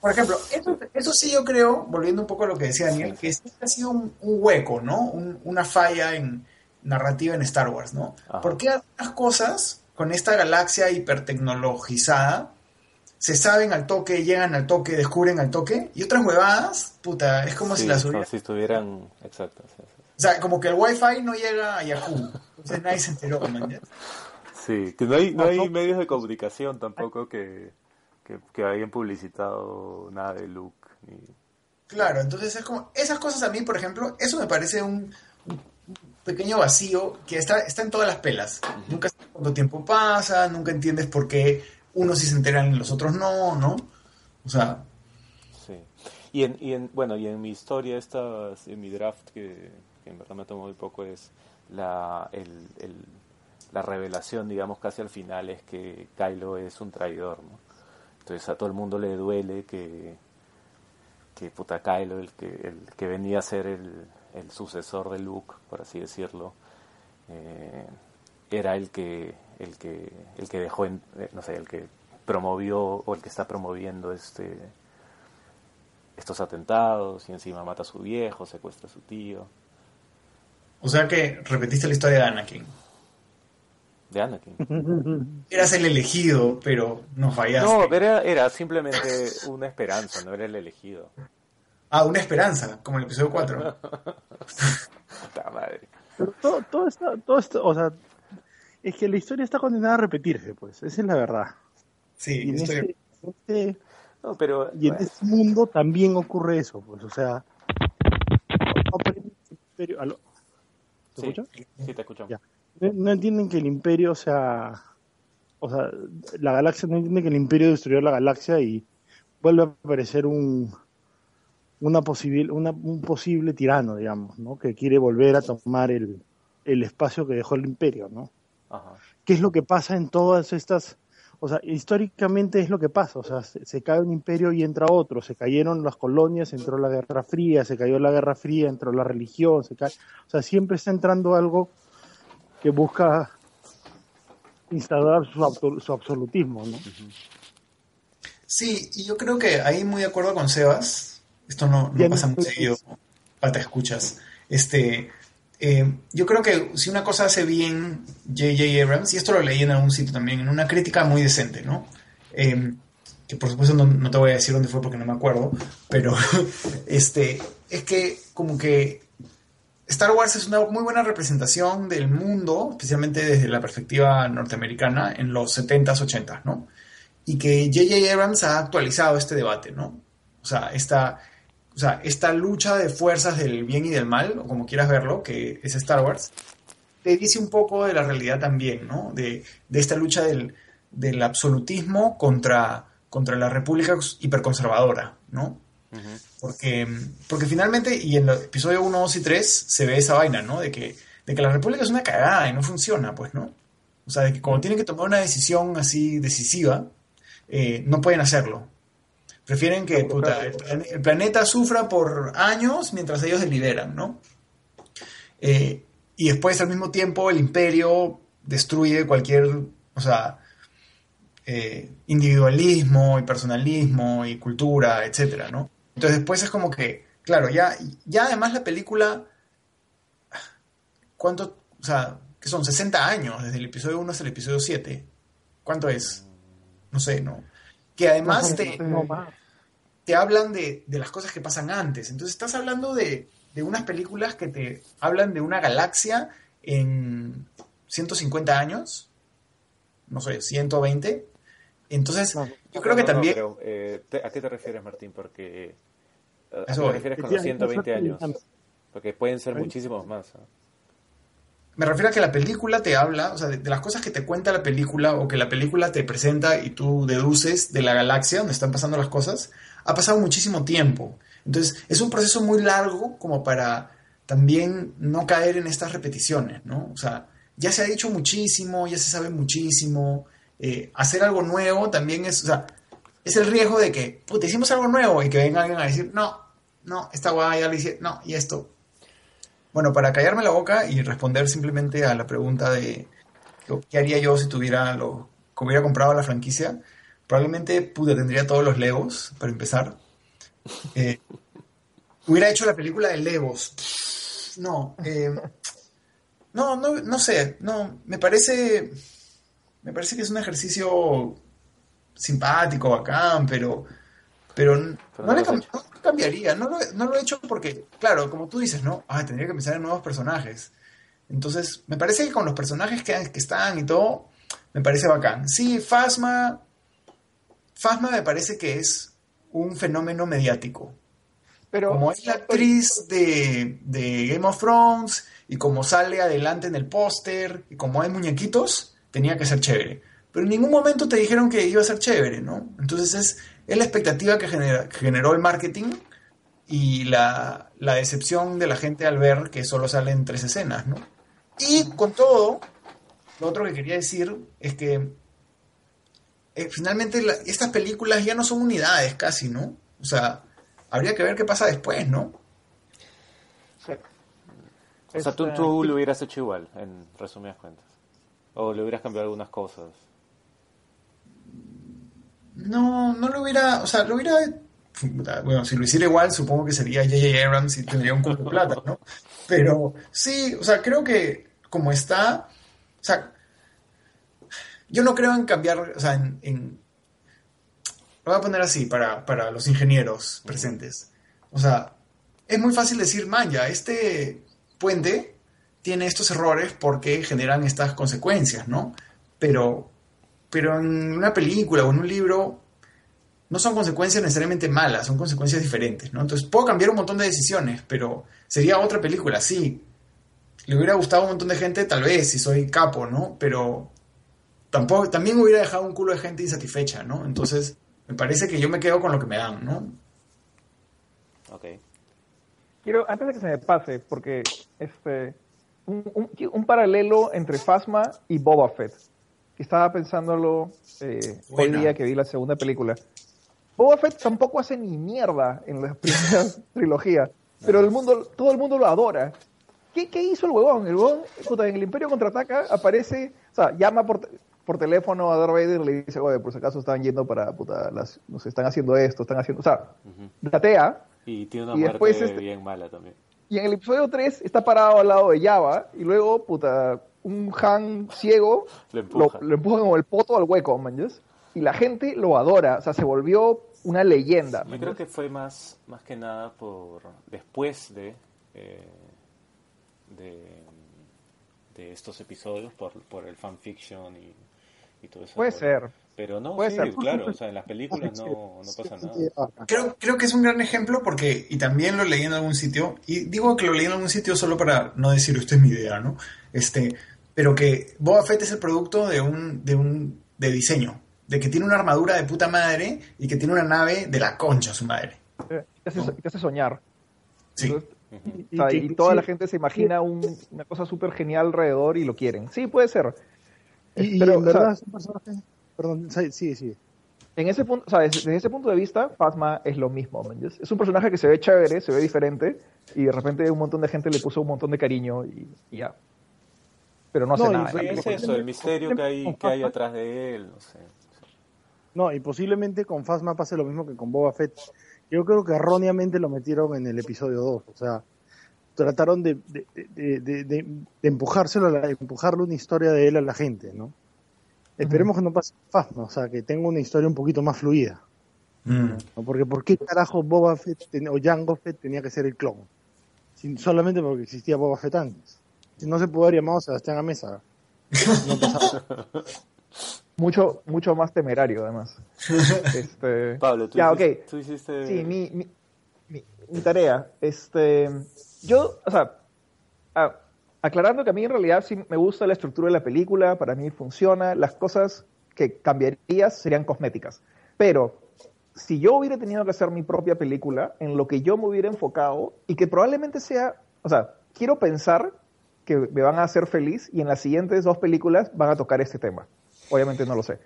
por ejemplo, eso, eso sí yo creo, volviendo un poco a lo que decía Daniel, que sí ha sido un, un hueco, ¿no? Un- una falla en narrativa en Star Wars, ¿no? Ajá. ¿Por qué algunas cosas con esta galaxia hipertecnologizada se saben al toque, llegan al toque, descubren al toque, y otras huevadas, puta, es como si las como hubiera... si estuvieran. Exacto. sí, sí. O sea, como que el wifi no llega a Yahoo, entonces nadie se enteró, ¿me entiendes? Sí, que no hay, no hay medios de comunicación tampoco que, que, que hayan publicitado nada de Luke. Ni... Claro, entonces es como, esas cosas a mí, por ejemplo, eso me parece un pequeño vacío que está, está en todas las pelas. Nunca sabes cuánto tiempo pasa, nunca entiendes por qué unos sí se enteran y los otros no, ¿no? O sea, Sí. Y en, y en, bueno, y en mi historia, esta, en mi draft, que, que en verdad me tomó muy poco, es la, el, el- la revelación, digamos, casi al final, es que Kylo es un traidor, ¿no? Entonces a todo el mundo le duele que, que puta Kylo, el que, el que venía a ser el, el sucesor de Luke, por así decirlo, eh, era el que, el que, el que dejó, en, eh, no sé, el que promovió o el que está promoviendo este estos atentados y encima mata a su viejo, secuestra a su tío, o sea que repetiste la historia de Anakin. de Anakin. [laughs] Eras el elegido, pero no fallaste. No, era, era simplemente una esperanza, no era el elegido. Ah, una esperanza, como el episodio 4. [laughs] Puta madre. Pero todo, todo esto, todo esto, o sea, es que la historia está condenada a repetirse, pues, esa es la verdad. Sí, Y en, estoy- este, en este- No, pero y en bueno, este mundo también ocurre eso, pues, o sea, no aprenden que el imperio- ¿Aló? ¿Se sí, te escuchamos. Ya. No, no entienden que el imperio sea, o sea, la galaxia no entiende que el imperio destruyó la galaxia y vuelve a aparecer un una posible, una- un posible tirano, digamos, ¿no? Que quiere volver a tomar el, el espacio que dejó el imperio, ¿no? Ajá. ¿Qué es lo que pasa en todas estas, o sea, históricamente es lo que pasa, o sea, se, se cae un imperio y entra otro, se cayeron las colonias, entró la Guerra Fría, se cayó la Guerra Fría, entró la religión, se cae, o sea, siempre está entrando algo que busca su, absol- su absolutismo, ¿no? Sí, y yo creo que ahí muy de acuerdo con Sebas, esto no, no pasa muy seguido, pata escuchas, Este, eh, yo creo que si una cosa hace bien J.J. Abrams, y esto lo leí en algún sitio también, en una crítica muy decente, ¿no? Eh, que por supuesto no, no te voy a decir dónde fue porque no me acuerdo, pero [laughs] este, es que como que Star Wars es una muy buena representación del mundo, especialmente desde la perspectiva norteamericana en los 70s, 80s, ¿no? Y que J.J. Abrams ha actualizado este debate, ¿no? O sea, esta, o sea, esta lucha de fuerzas del bien y del mal, o como quieras verlo, que es Star Wars, te dice un poco de la realidad también, ¿no? De, de esta lucha del, del absolutismo contra, contra la república hiperconservadora, ¿no? Porque, porque finalmente, y en el episodio 1, 2 y 3 se ve esa vaina, ¿no? De que, de que la república es una cagada y no funciona, pues, ¿no? O sea, de que cuando tienen que tomar una decisión así decisiva, eh, no pueden hacerlo. Prefieren que puta, el, plan- el planeta sufra por años mientras ellos deliberan, ¿no? Eh, y después, al mismo tiempo, el imperio destruye cualquier, o sea, eh, individualismo y personalismo y cultura, etcétera, ¿no? Entonces después es como que, claro, ya, ya además la película, ¿cuánto? O sea, que son 60 años desde el episodio 1 hasta el episodio 7. ¿Cuánto es? No sé, ¿no? Que además te, te hablan de, de las cosas que pasan antes. Entonces estás hablando de, de unas películas que te hablan de una galaxia en 150 años, no sé, 120. Entonces, No, yo creo que No, también... pero, eh, te- ¿A qué te refieres, Martín? Porque... ¿A Eso qué te refieres con los 120 años? Porque pueden ser muchísimos más. Me refiero a que la película te habla, o sea, de, las cosas que te cuenta la película o que la película te presenta y tú deduces de la galaxia donde están pasando las cosas, ha pasado muchísimo tiempo. Entonces, es un proceso muy largo como para también no caer en estas repeticiones, ¿no? O sea, ya se ha dicho muchísimo, ya se sabe muchísimo. eh, hacer algo nuevo también es, o sea, es el riesgo de que, puta, hicimos algo nuevo y que venga alguien a decir, no, no, esta guay ya le hice, no, y esto, bueno, para callarme la boca y responder simplemente a la pregunta de qué haría yo si tuviera lo, que hubiera comprado la franquicia, probablemente pude tendría todos los Legos para empezar. [laughs] Eh, hubiera hecho la película de Legos. No, eh, no, no, no sé, no, me parece, me parece que es un ejercicio simpático, bacán, pero, pero, Pero no, le cam- no cambiaría, no lo, no lo he hecho porque, claro, como tú dices, ¿no? Ah, tendría que pensar en nuevos personajes. Entonces, me parece que con los personajes que, que están y todo, me parece bacán. Sí, Phasma, Phasma me parece que es un fenómeno mediático. Pero, Como es la actriz de, de Game of Thrones y como sale adelante en el póster y como hay muñequitos, tenía que ser chévere. Pero en ningún momento te dijeron que iba a ser chévere, ¿no? Entonces es, es la expectativa que, genera- que generó el marketing y la, la decepción de la gente al ver que solo salen tres escenas, ¿no? Y con todo, lo otro que quería decir es que eh, finalmente la- estas películas ya no son unidades casi, ¿no? O sea, habría que ver qué pasa después, ¿no? O sea, tú, Este, tú lo hubieras hecho igual, en resumidas cuentas. O le hubieras cambiado algunas cosas. No, no lo hubiera, o sea, lo hubiera, bueno, si lo hiciera igual, supongo que sería J.J. Abrams y tendría un culo de plata, ¿no? Pero sí, o sea, creo que como está, o sea, yo no creo en cambiar, o sea, en, en- lo voy a poner así para, para los ingenieros presentes. O sea, es muy fácil decir, man, ya, este puente tiene estos errores porque generan estas consecuencias, ¿no? Pero, pero en una película o en un libro no son consecuencias necesariamente malas, son consecuencias diferentes, ¿no? Entonces puedo cambiar un montón de decisiones, pero sería otra película, sí. Le hubiera gustado a un montón de gente, tal vez, si soy capo, ¿no? Pero tampoco, también hubiera dejado un culo de gente insatisfecha, ¿no? Entonces, me parece que yo me quedo con lo que me dan, ¿no? Ok. Quiero, antes de que se me pase, porque este, un, un- un paralelo entre Phasma y Boba Fett. Estaba pensándolo eh, hoy día que vi la segunda película. Boba Fett tampoco hace ni mierda en la [laughs] primera trilogía, pero el mundo, todo el mundo lo adora. ¿Qué, qué hizo el huevón? El huevón, puta, en el Imperio Contraataca aparece, o sea, llama por, por teléfono a Darth Vader y le dice, oye, por si acaso están yendo para, puta, las, no sé, están haciendo esto, están haciendo, o sea, datea, Y tiene una Y muerte este- bien mala también. Y en el episodio 3 está parado al lado de Java y luego, puta, un Han ciego Lo lo, empuja. lo empuja como el poto al hueco, man, ¿yes? Y la gente lo adora, o sea, se volvió una leyenda. Yo man, creo que fue más, más que nada por después de, eh, de, de estos episodios, por, por el fanfiction y, y todo eso. Puede ser. Pero no, Puede sí, ser. claro, o sea, en las [laughs] películas no, no pasa nada. Creo, creo que es un gran ejemplo porque, y también lo leí en algún sitio, y digo que lo leí en algún sitio solo para no decir esto es mi idea, ¿no? Este, pero que Boba Fett es el producto de un, de un, de diseño, de que tiene una armadura de puta madre y que tiene una nave de la concha su madre. Eh, Te hace, te hace soñar. Sí. Entonces, Ujú. o sea, que- y toda sí, la gente se imagina un- una cosa súper genial alrededor y lo quieren. Sí, puede ser. Y, y Pero, en o sea, verdad es un personaje. Perdón, sí, sí, en ese punto, o sea, desde, desde ese punto de vista, Phasma es lo mismo. Es un personaje que se ve chévere, se ve diferente, y de repente un montón de gente le puso un montón de cariño y, y ya. Pero no hace No, nada. es eso, el misterio que hay, que hay atrás de él, no sé. No, y posiblemente con Phasma pase lo mismo que con Boba Fett. Yo creo que erróneamente lo metieron en el episodio 2. O sea, trataron de, de, de, de- de- de empujárselo, a la- empujarle una historia de él a la gente, ¿no? Esperemos que no pase con Phasma, o sea, que tenga una historia un poquito más fluida. Mm. ¿no? Porque ¿por qué carajo Boba Fett ten- o Jango Fett tenía que ser el clon? Sin- solamente porque existía Boba Fett antes. Si no se pudo haber llamado Sebastián Amesa. No pasaba. Mucho, mucho más temerario, además. [laughs] Este, Pablo, tú, ya, hiciste, ok. tú hiciste... Sí, mi, mi, mi- mi tarea. Este, yo, o sea, a- aclarando que a mí en realidad sí me gusta la estructura de la película, para mí funciona, las cosas que cambiarías serían cosméticas. Pero si yo hubiera tenido que hacer mi propia película, en lo que yo me hubiera enfocado, y que probablemente sea, o sea, quiero pensar que me van a hacer feliz y en las siguientes dos películas van a tocar este tema. Obviamente no lo sé.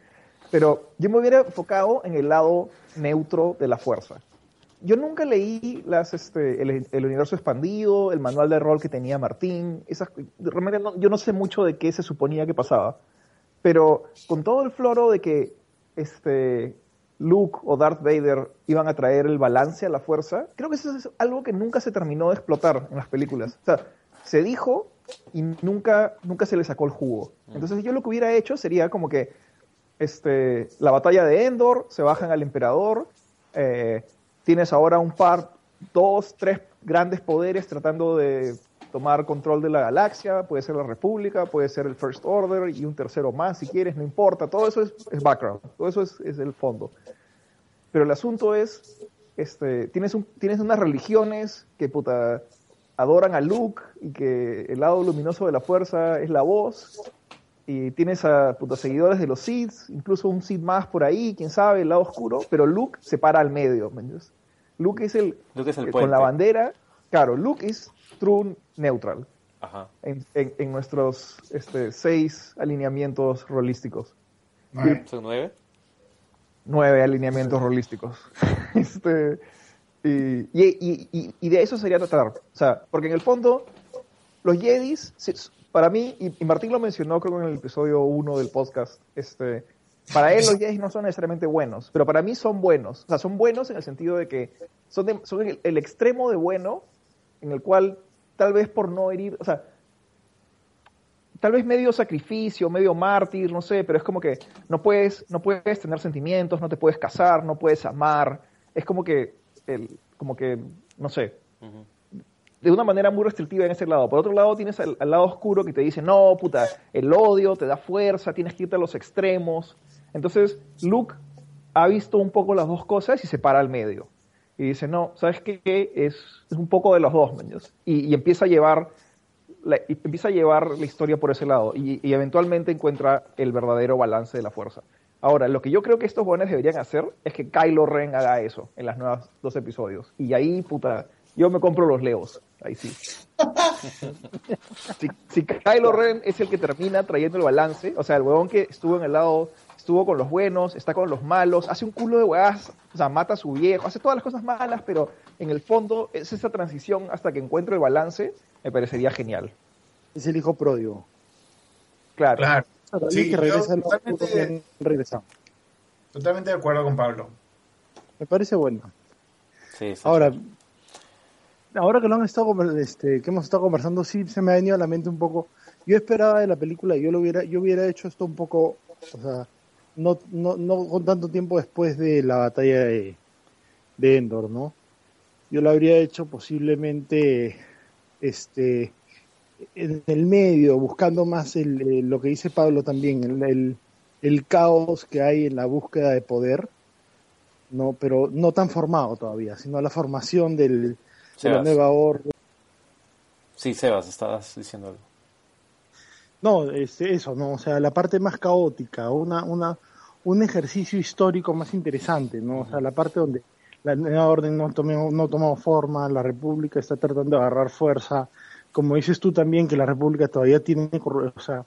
Pero yo me hubiera enfocado en el lado neutro de la fuerza. Yo nunca leí las, este, el, el universo expandido, el manual de rol que tenía Martín. Esas, realmente no- yo no sé mucho de qué se suponía que pasaba. Pero con todo el floro de que este, Luke o Darth Vader iban a traer el balance a la fuerza, creo que eso es algo que nunca se terminó de explotar en las películas. O sea, se dijo y nunca, nunca se le sacó el jugo. Entonces yo lo que hubiera hecho sería como que este, la batalla de Endor, se bajan al emperador, eh, tienes ahora un par, dos, tres grandes poderes tratando de tomar control de la galaxia, puede ser la República, puede ser el First Order y un tercero más si quieres, no importa, todo eso es, es background, todo eso es, es el fondo. Pero el asunto es, este, tienes, un, tienes unas religiones que puta, adoran a Luke y que el lado luminoso de la fuerza es la voz, y tienes a puta, seguidores de los Sith, incluso un Sith más por ahí, quién sabe, el lado oscuro, pero Luke se para al medio, ¿me? Luke es el, Luke es el eh, puente. con la bandera, claro, Luke es true neutral Ajá. en, en- en nuestros este, seis alineamientos rolísticos. ¿Son nueve? nueve alineamientos rolísticos. [laughs] este, y, y- y- de eso sería tratar, o sea, porque en el fondo los Jedis, para mí, y, Martín lo mencionó creo en el episodio 1 del podcast, este, para él los Jedis no son necesariamente buenos, pero para mí son buenos. O sea, son buenos en el sentido de que son, de- son el, el extremo de bueno en el cual tal vez por no herir, o sea, tal vez medio sacrificio, medio mártir, no sé, pero es como que no puedes, no puedes tener sentimientos, no te puedes casar, no puedes amar. Es como que, el, como que, no sé, de una manera muy restrictiva en ese lado. Por otro lado, tienes al, al lado oscuro que te dice, no, puta, el odio te da fuerza, tienes que irte a los extremos. Entonces, Luke ha visto un poco las dos cosas y se para al medio. Y dice, no, ¿sabes qué? Es, es un poco de los dos, maños. Y, y empieza a llevar la, y empieza a llevar la historia por ese lado y, y eventualmente encuentra el verdadero balance de la fuerza. Ahora, lo que yo creo que estos jóvenes deberían hacer es que Kylo Ren haga eso en las nuevas dos episodios. Y ahí, puta, yo me compro los leos. Ahí sí. [laughs] si, si Kylo Ren es el que termina trayendo el balance, o sea, el huevón que estuvo en el lado, estuvo con los buenos, está con los malos, hace un culo de huevas, o sea, mata a su viejo, hace todas las cosas malas, pero en el fondo es esa transición hasta que encuentre el balance, me parecería genial. Es el hijo pródigo. Claro. Claro. Sí, que yo regresa al totalmente- regresado. Totalmente de acuerdo con Pablo. Me parece bueno. Sí, sí. Ahora, ahora que lo han estado este, que hemos estado conversando, sí se me ha venido a la mente un poco. Yo esperaba de la película, yo lo hubiera, yo hubiera hecho esto un poco, o sea, no, no, no con tanto tiempo después de la batalla de, de Endor, ¿no? Yo lo habría hecho posiblemente, este, en el medio, buscando más el, eh, lo que dice Pablo también, el, el, caos que hay en la búsqueda de poder, no, pero no tan formado todavía, sino la formación del, de la nueva orden. Sí, Sebas, estabas diciendo algo. No, este, eso, no, o sea, la parte más caótica, una, una, un ejercicio histórico más interesante, ¿no? O sea, la parte donde la nueva orden no tomó, no tomó forma, la república está tratando de agarrar fuerza, como dices tú también, que la república todavía tiene, o sea,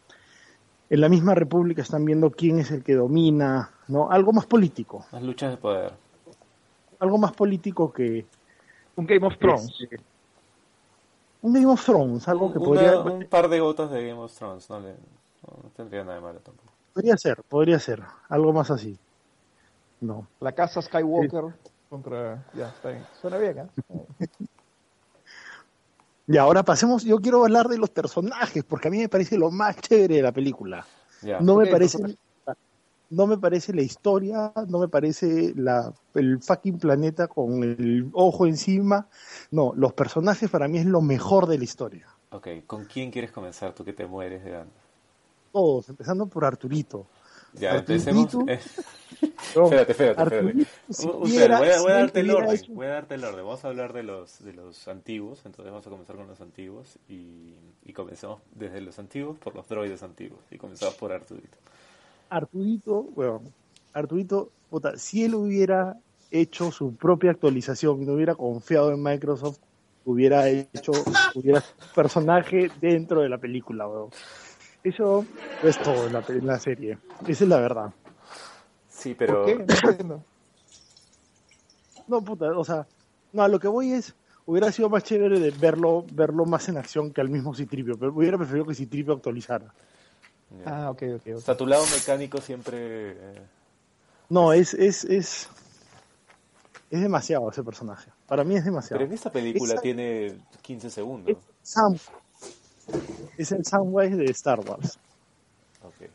en la misma república están viendo quién es el que domina, ¿no? Algo más político, Las luchas de poder. algo más político que Un Game of Thrones. este, un Game of Thrones, algo que Una- podría, Un par de gotas de Game of Thrones, no, le, no, tendría nada de malo tampoco. podría ser, podría ser, algo más así. No. La casa Skywalker contra... Ya, está bien. Suena bien, ¿eh? [laughs] Y ahora pasemos, yo quiero hablar de los personajes, porque a mí me parece lo más chévere de la película. No me parece, no me parece la historia, no me parece la, el fucking planeta con el ojo encima. No, los personajes para mí es lo mejor de la historia. Ok, ¿con quién quieres comenzar tú que te mueres de ganas? Todos, empezando por Arturito. Ya, empecemos. eh, [laughs] No, espérate, espérate, espérate. Si Un- voy, a, voy darte el orden. Voy a darte el orden. Vamos a hablar de los, de los antiguos. Entonces vamos a comenzar con los antiguos. Y, y comencemos desde los antiguos por los droides antiguos. Y comenzamos por Arturito. Arturito, bueno, Arturito, puta, si él hubiera hecho su propia actualización y no hubiera confiado en Microsoft, hubiera hecho, hubiera personaje dentro de la película, weón. Eso es todo en la, pe- en la serie. Esa es la verdad. Sí, pero. ¿Por qué? No puta, o sea, no, a lo que voy es, hubiera sido más chévere de verlo, verlo más en acción que al mismo Citripio, pero hubiera preferido que Citripio actualizara. Ah, ok, ok. O ok. sea, tu lado mecánico siempre. eh, No, es, es, es, es demasiado ese personaje. Para mí es demasiado. Pero en esta película Esa- tiene 15 segundos. Es Sam. Es el Samwise de Star Wars. Ok.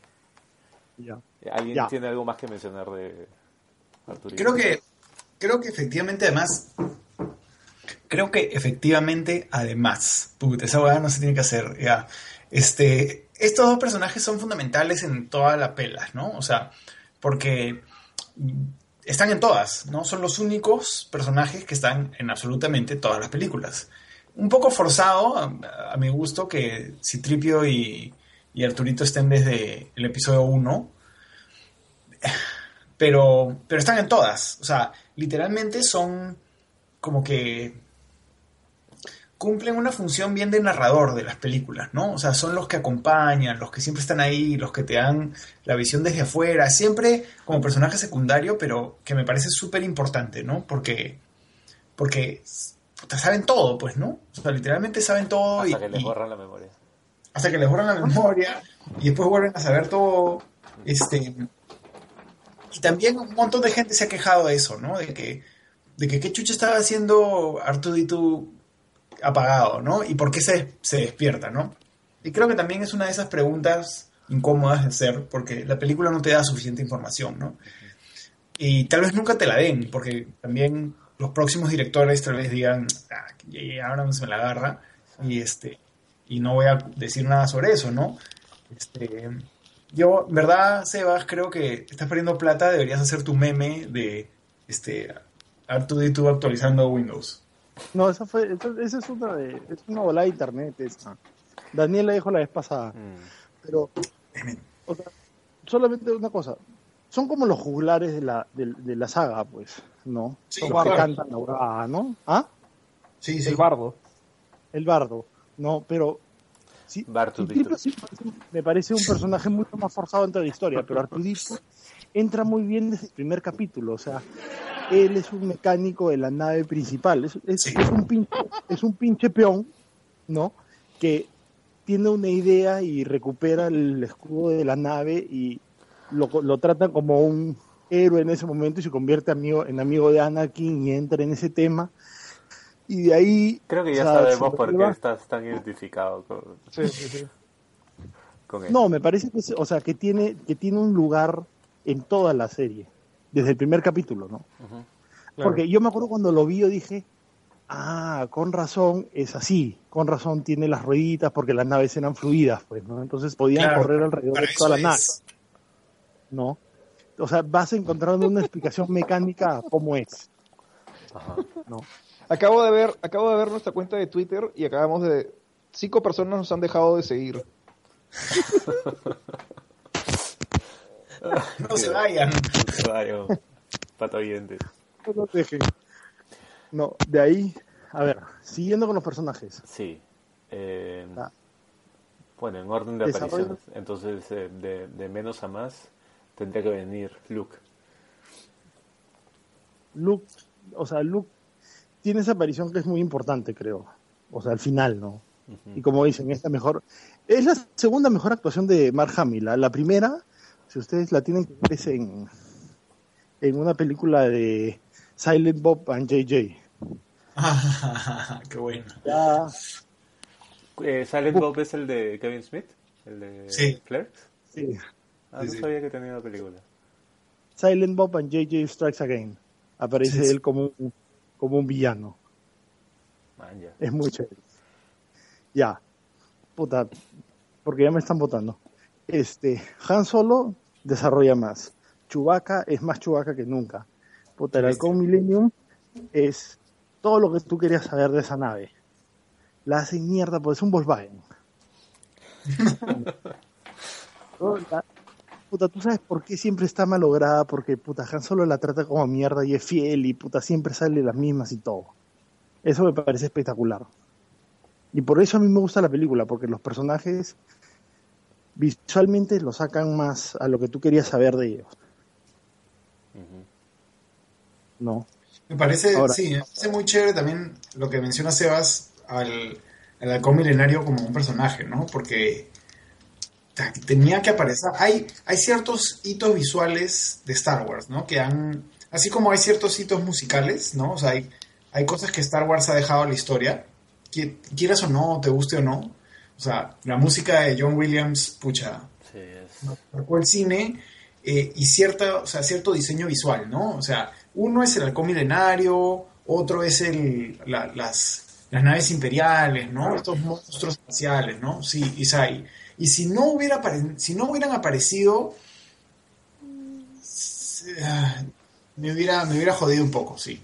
Ya. ¿Alguien Ya. tiene algo más que mencionar de Arturito? Creo que, creo que efectivamente, además, creo que efectivamente, además, puta, esa hueá no se tiene que hacer, ya. Este, estos dos personajes son fundamentales en toda la pela, ¿no? O sea, porque están en todas, ¿no? Son los únicos personajes que están en absolutamente todas las películas. Un poco forzado, a, mi gusto, que Citripio y, y Arturito estén desde el episodio 1, [sighs] pero, pero están en todas. O sea, literalmente son como que cumplen una función bien de narrador de las películas, ¿no? O sea, son los que acompañan, los que siempre están ahí, los que te dan la visión desde afuera, siempre como personaje secundario, pero que me parece súper importante, ¿no? Porque, porque puta, saben todo, pues, ¿no? O sea, literalmente saben todo Hasta y, que les borran la memoria. hasta que les borran la [laughs] memoria y después vuelven a saber todo. Este, y también un montón de gente se ha quejado de eso, ¿no? De que, de que qué chucha estaba haciendo Artudito apagado, ¿no? Y por qué se, se despierta, ¿no? Y creo que también es una de esas preguntas incómodas de hacer, porque la película no te da suficiente información, ¿no? Y tal vez nunca te la den, porque también los próximos directores tal vez digan, ah, ya- ahora no se me la agarra, y este y no voy a decir nada sobre eso, ¿no? Este, yo, en verdad, Sebas, creo que estás perdiendo plata, deberías hacer tu meme de este R2D2 actualizando Windows. No, esa fue, esa, es una de, es una volada de internet esa. Daniel la dijo la vez pasada, Mm. pero o sea, solamente una cosa, son como los juglares de la, de, de la saga, pues, ¿no? Sí, los claro. que cantan la huevada, ¿no? ¿Ah? Sí, El bardo. El bardo, no, pero sí, Bartudito. Sí me parece- un personaje mucho más forzado dentro de la historia, pero Artudito entra muy bien desde el primer capítulo, o sea, él es un mecánico de la nave principal, es, es- Sí. es un pinche, es un pinche peón, ¿no? Que tiene una idea y recupera el escudo de la nave y lo, lo tratan como un héroe en ese momento y se convierte amigo, en amigo de Anakin y entra en ese tema. Y de ahí... Creo que o ya sea, sabemos por qué estás tan identificado con, Sí, sí, sí. con él. No, me parece que, es- o sea, que tiene, que tiene un lugar en toda la serie, desde el primer capítulo, ¿no? Claro. Porque yo me acuerdo cuando lo vi, yo dije, ah, con razón es así, con razón tiene las rueditas porque las naves eran fluidas, pues, ¿no? Entonces podían Claro, correr alrededor de toda la eso nave, es. ¿no? O sea, vas encontrando una explicación mecánica a cómo es, Ajá. ¿no? Acabo de ver, acabo de ver nuestra cuenta de Twitter y acabamos de cinco personas nos han dejado de seguir. [laughs] No se vayan. Usuario, pato oyente. No dejen. No, de ahí, a ver, siguiendo con los personajes. Sí. Eh, Ah. Bueno, en orden de Desarrollo. apariciones. Entonces, eh, de, de menos a más, tendría que venir Luke. Luke, o sea, Luke tiene esa aparición que es muy importante, creo. O sea, al final, ¿no? Y como dicen, esta mejor. Es la segunda mejor actuación de Mark Hamill. La, la primera, si ustedes la tienen que ver, es en, en una película de Silent Bob and JJ. [laughs] Qué bueno. Ya, Eh, Silent Bob es el de Kevin Smith, el de Sí. Clerks. sí. Ah, Sí, no sí. sabía que tenía una película. Silent Bob and JJ Strikes Again. Aparece Sí, sí. él como un, como un villano. Man, ya. Es muy chévere. Ya. Puta. Porque ya me están votando. Este, Han Solo desarrolla más. Chewbacca es más Chewbacca que nunca. Puta, el halcón Millennium es todo lo que tú querías saber de esa nave. La hacen mierda, pues es un Volkswagen. [laughs] La- Puta, tú sabes por qué siempre está malograda, porque puta, Han Solo la trata como mierda y es fiel y puta, siempre sale las mismas y todo. Eso me parece espectacular. Y por eso a mí me gusta la película, porque los personajes visualmente lo sacan más a lo que tú querías saber de ellos. ¿no? Me parece, Ahora- sí, me parece muy chévere también lo que menciona Sebas al, al halcón milenario como un personaje, ¿no? Porque tenía que aparecer. Hay, hay ciertos hitos visuales de Star Wars, ¿no? Que han. Así como hay ciertos hitos musicales, ¿no? O sea, hay, hay cosas que Star Wars ha dejado a la historia, qui- quieras o no, te guste o no. O sea, la música de John Williams, pucha, Sí, es. marcó el cine eh, y cierta, o sea, cierto diseño visual, ¿no? O sea, uno es el halcón milenario, otro es el, la- las, las naves imperiales, ¿no? Estos monstruos espaciales, ¿no? Sí, Isai. Y si no, hubiera apare- si no hubieran aparecido, me hubiera, me hubiera jodido un poco, sí.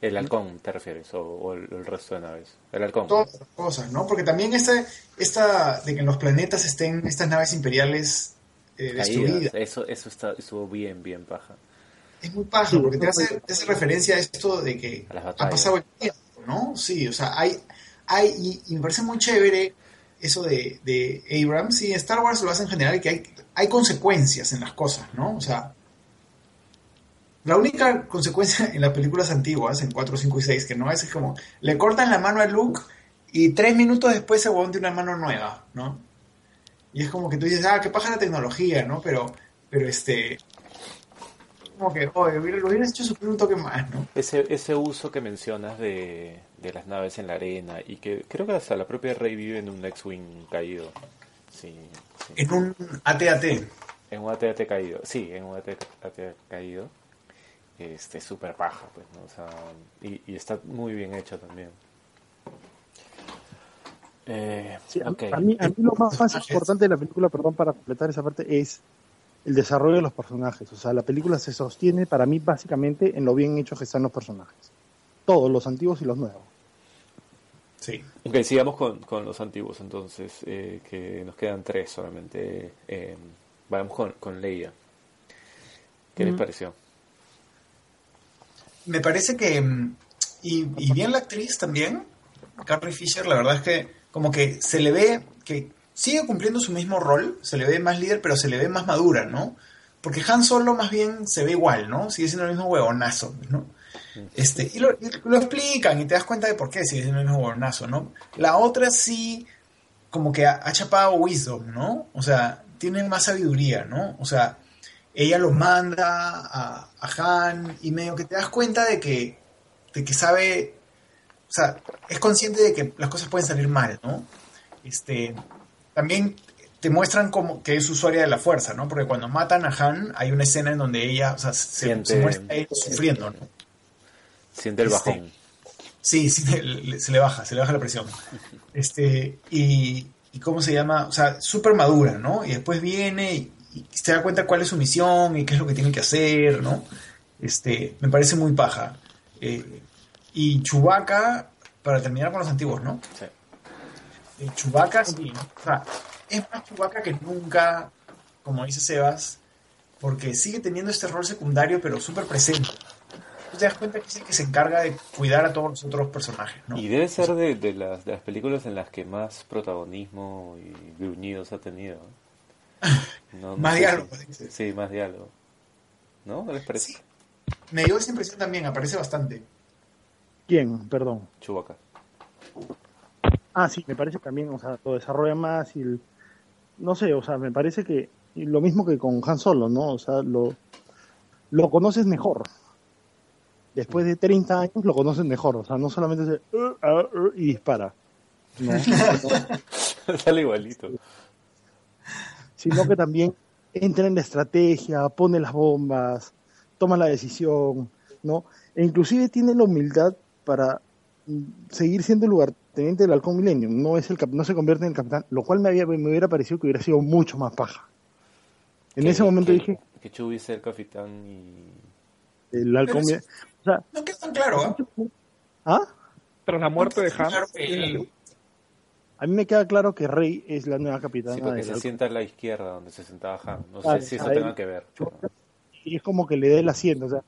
El halcón, ¿te refieres? O, o el, el resto de naves. El halcón. Todas las cosas, ¿no? Porque también este, esta, de que en los planetas estén estas naves imperiales eh, destruidas. Eso, eso está, estuvo bien, bien paja. Es muy paja, Sí, porque te hace, te hace referencia a esto de que ha pasado el tiempo, ¿no? Sí, o sea, hay, hay y, y me parece muy chévere eso de, Abrams y Star Wars lo hace en general, que hay, hay consecuencias en las cosas, ¿no? O sea, la única consecuencia en las películas antiguas, en 4, 5 y 6, que no es, es como, le cortan la mano a Luke y tres minutos después se de una mano nueva, ¿no? Y es como que tú dices, ah, qué paja la tecnología, ¿no? Pero, pero este, como que, oye, lo hubieras hecho sufrir un toque más, ¿no? Ese, ese uso que mencionas de, de las naves en la arena y que creo que hasta la propia Rey vive en un X-Wing caído. Sí, sí. En un AT-AT. En un AT-AT caído. Sí, en un AT-AT caído. Este, súper paja, pues, ¿no? O sea, y, y está muy bien hecho también. Eh, Sí, a, mí, a mí lo más, más importante de la película, perdón, para completar esa parte, es el desarrollo de los personajes. O sea, la película se sostiene para mí básicamente en lo bien hechos que están los personajes. Todos, los antiguos y los nuevos. Sí. Ok, sigamos con, con los antiguos entonces, eh, que nos quedan tres solamente. Eh, vamos con, con Leia. ¿Qué les pareció? Me parece que. mm, Y, y bien la actriz también, Carrie Fisher, la verdad es que como que se le ve que sigue cumpliendo su mismo rol, se le ve más líder, pero se le ve más madura, ¿no? Porque Han Solo más bien se ve igual, ¿no? Sigue siendo el mismo huevonazo, ¿no? Este, y lo, y lo explican y te das cuenta de por qué sigue siendo el mismo huevonazo, ¿no? La otra sí, como que ha, ha chapado wisdom, ¿no? O sea, tiene más sabiduría, ¿no? O sea, ella lo manda a, a Han y medio que te das cuenta de que de que sabe, o sea, es consciente de que las cosas pueden salir mal, ¿no? Este, también te muestran como que es usuaria de la fuerza, ¿no? Porque cuando matan a Han, hay una escena en donde ella, o sea, se muestra a ella sufriendo, ¿no? Siente el Este, bajón. Sí, sí, le- le- se le baja, se le baja la presión. Este, y, y ¿cómo se llama? O sea, súper madura, ¿no? Y después viene y, y se da cuenta cuál es su misión y qué es lo que tiene que hacer, ¿no? Este, me parece muy paja. Eh, y Chewbacca, para terminar con los antiguos, ¿no? Sí. Eh, Chewbacca, sí, o sea, es más Chewbacca que nunca, como dice Sebas, porque sigue teniendo este rol secundario, pero súper presente. Te das cuenta que es el que se encarga de cuidar a todos los otros personajes, ¿no? Y debe ser de, de las, de las películas en las que más protagonismo y gruñidos ha tenido. [laughs] No, no Más diálogo, si- sí, más diálogo. ¿No? ¿No les parece? Sí. Me dio esa impresión también, aparece bastante. ¿Quién? Perdón. Chewbacca. Ah, sí, me parece también, o sea, lo desarrolla más y el- no sé, o sea, me parece que lo mismo que con Han Solo, ¿no? O sea, lo, lo conoces mejor. Después de 30 años lo conoces mejor, o sea, no solamente se, "Uh, ah, uh", y dispara, no, [laughs] Sale igualito. sino que también entra en la estrategia, pone las bombas, toma la decisión, ¿no? E inclusive tiene la humildad para seguir siendo el lugarteniente del Halcón Millennium, no es el cap- no se convierte en el capitán, lo cual me había me hubiera parecido que hubiera sido mucho más paja. En ese momento que- dije, Que Chewie sea el capitán y... el Halcón o sea, No queda tan claro, ¿ah? ¿ah? Tras la muerte de Han, Claro A mí me queda claro que Rey es la nueva capitana Sí, porque del se sienta a la izquierda donde se sentaba Han. No Ah, sé si eso ahí- tenga que ver. y es como que le dé el asiento. O sea,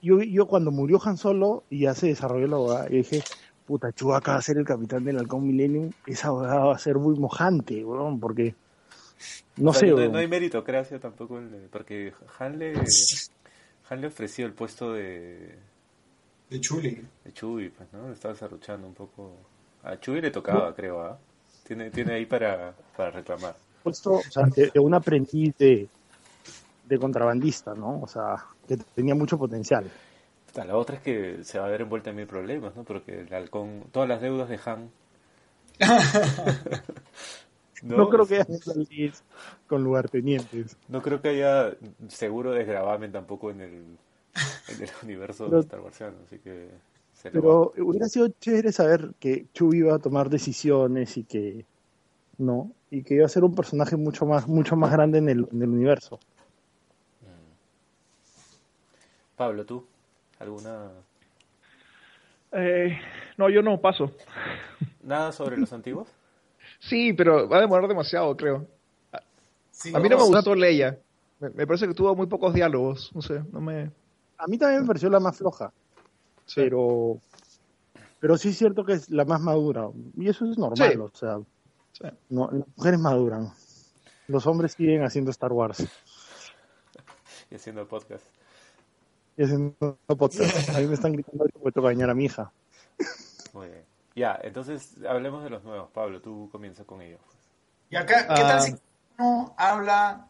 yo, yo cuando murió Han Solo y ya se desarrolló la abogada, yo dije, puta, Chewbacca va a ser el capitán del Halcón Millennium, esa abogada va a ser muy mojante, weón, porque no O sea, sé, no, weón. no hay meritocracia tampoco, porque Han le, Han le ofreció el puesto de, De Chuli. de Chewie, pues, ¿no? Le estaba desarrochando un poco. A Chewie le tocaba, creo, ¿ah? Tiene, tiene ahí para, para reclamar. puesto, o sea, de, de un aprendiz de, de contrabandista, ¿no? O sea, que tenía mucho potencial. La otra es que se va a ver envuelta en mil problemas, ¿no? Porque el halcón, todas las deudas de Han. [laughs] No, creo que haya salir con lugartenientes. No creo que haya seguro de gravamen tampoco en el, en el [laughs] universo Pero- de Star Warsiano, así que se lo Pero hubiera sido chévere saber que Chewie iba a tomar decisiones y que no, y que iba a ser un personaje mucho más, mucho más grande en el, en el universo. Pablo, ¿tú? ¿Alguna... eh, no, yo no paso. ¿Nada sobre los antiguos? [laughs] Sí, pero va a demorar demasiado, creo. Sí, A mí no me gustó Leia. Me, me parece que tuvo muy pocos diálogos. No sé, no me. A mí también me pareció la más floja, Sí. pero pero sí es cierto que es la más madura y eso es normal, Sí. o sea, Sí. no, las mujeres maduran, los hombres siguen haciendo Star Wars [laughs] Y haciendo podcast. y haciendo podcast. A mí me están gritando que que bañar a mi hija. Muy bien. Ya, entonces hablemos de los nuevos. Pablo, tú comienza con ellos. pues. Y acá, ¿qué Ah. tal si uno habla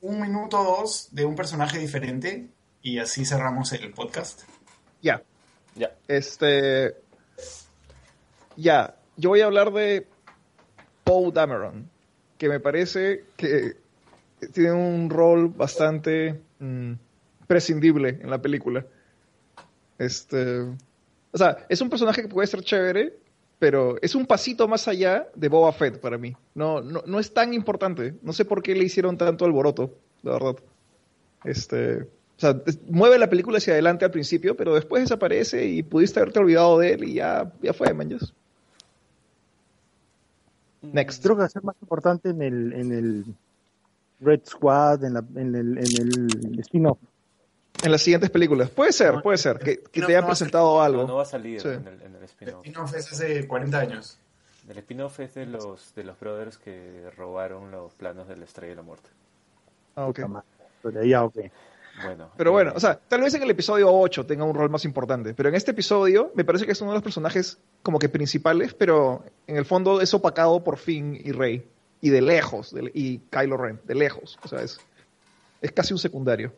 un minuto o dos de un personaje diferente y así cerramos el podcast? Ya. Ya. Este. Ya. Yo voy a hablar de Paul Dameron. Que me parece que tiene un rol bastante mm, prescindible en la película. Este. O sea, es un personaje que puede ser chévere, pero es un pasito más allá de Boba Fett para mí. No, no, no es tan importante. No sé por qué le hicieron tanto alboroto, la verdad. Este. O sea, es- mueve la película hacia adelante al principio, pero después desaparece y pudiste haberte olvidado de él y ya, ya fue, manches. Next. Creo que va a ser más importante en el en el Red Squad, en, la, en el, en el spin-off. En las siguientes películas. Puede ser, puede ser. Que, te haya presentado algo. No, no va a salir Sí. en el, en el spin-off. Fue hace 40 años. El spin-off es de los, de los brothers que robaron los planos de la Estrella de la Muerte. Ah, ok. Madre. Pero ya, ok. Bueno. Pero eh, bueno, o sea, tal vez en el episodio 8 tenga un rol más importante, pero en este episodio me parece que es uno de los personajes como que principales, pero en el fondo es opacado por Finn y Rey. Y de lejos, de- y Kylo Ren, de lejos. O sea, es, es casi un secundario.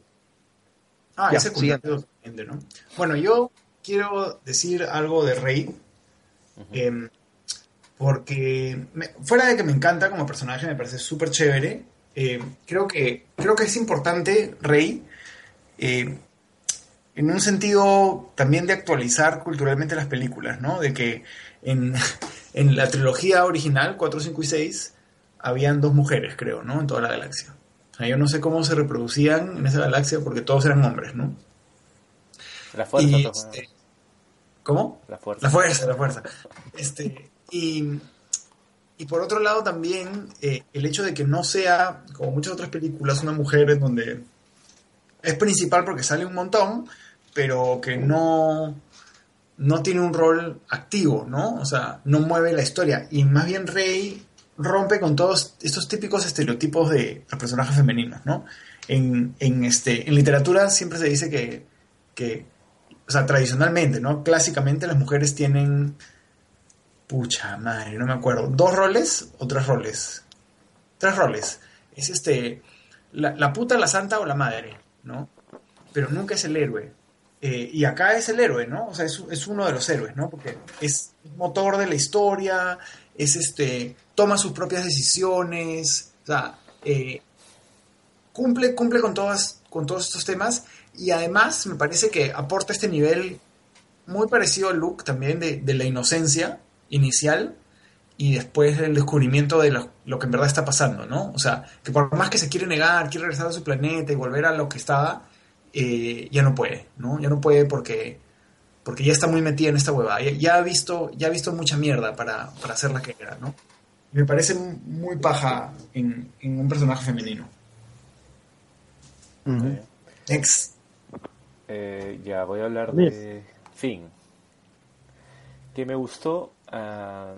Ah, Ya, ese secundario totalmente, ¿no? Bueno, yo quiero decir algo de Rey. Em, porque me- fuera de que me encanta como personaje, me parece súper chévere. eh, creo, que, creo que es importante Rey eh, en un sentido también de actualizar culturalmente las películas, ¿no? De que en, [laughs] en la trilogía original, 4, 5 y 6, habían dos mujeres, creo, ¿no? En toda la galaxia. Yo no sé cómo se reproducían en esa galaxia porque todos eran hombres, ¿no? La fuerza, Y, pues, este, ¿Cómo? la fuerza. La fuerza, la fuerza. Este, y, y por otro lado también eh, el hecho de que no sea, como muchas otras películas, una mujer en donde es principal porque sale un montón, pero que no, no tiene un rol activo, ¿no? O sea, no mueve la historia. Y más bien Rey rompe con todos estos típicos estereotipos de los personajes femeninos, ¿no? En, en, este, en literatura siempre se dice que, que, o sea, tradicionalmente, ¿no? Clásicamente las mujeres tienen, pucha madre, no me acuerdo, dos roles o tres roles. Tres roles. Es este, la, la puta, la santa o la madre, ¿no? Pero nunca es el héroe. Eh, y acá es el héroe, ¿no? O sea, es, es uno de los héroes, ¿no? Porque es motor de la historia, es este, toma sus propias decisiones, o sea, eh, cumple, cumple con, todas, con todos estos temas y además me parece que aporta este nivel muy parecido al look también de, de la inocencia inicial y después el descubrimiento de lo, lo, que en verdad está pasando, ¿no? O sea, que por más que se quiere negar, quiere regresar a su planeta y volver a lo que estaba, eh, ya no puede, ¿no? Ya no puede porque, porque ya está muy metida en esta huevada. Ya, ya, ha visto, ya ha visto mucha mierda para, para hacer la que era, ¿no? Me parece muy paja en, en un personaje femenino. Ex. Eh, ya voy a hablar de Finn. Que me gustó. Uh,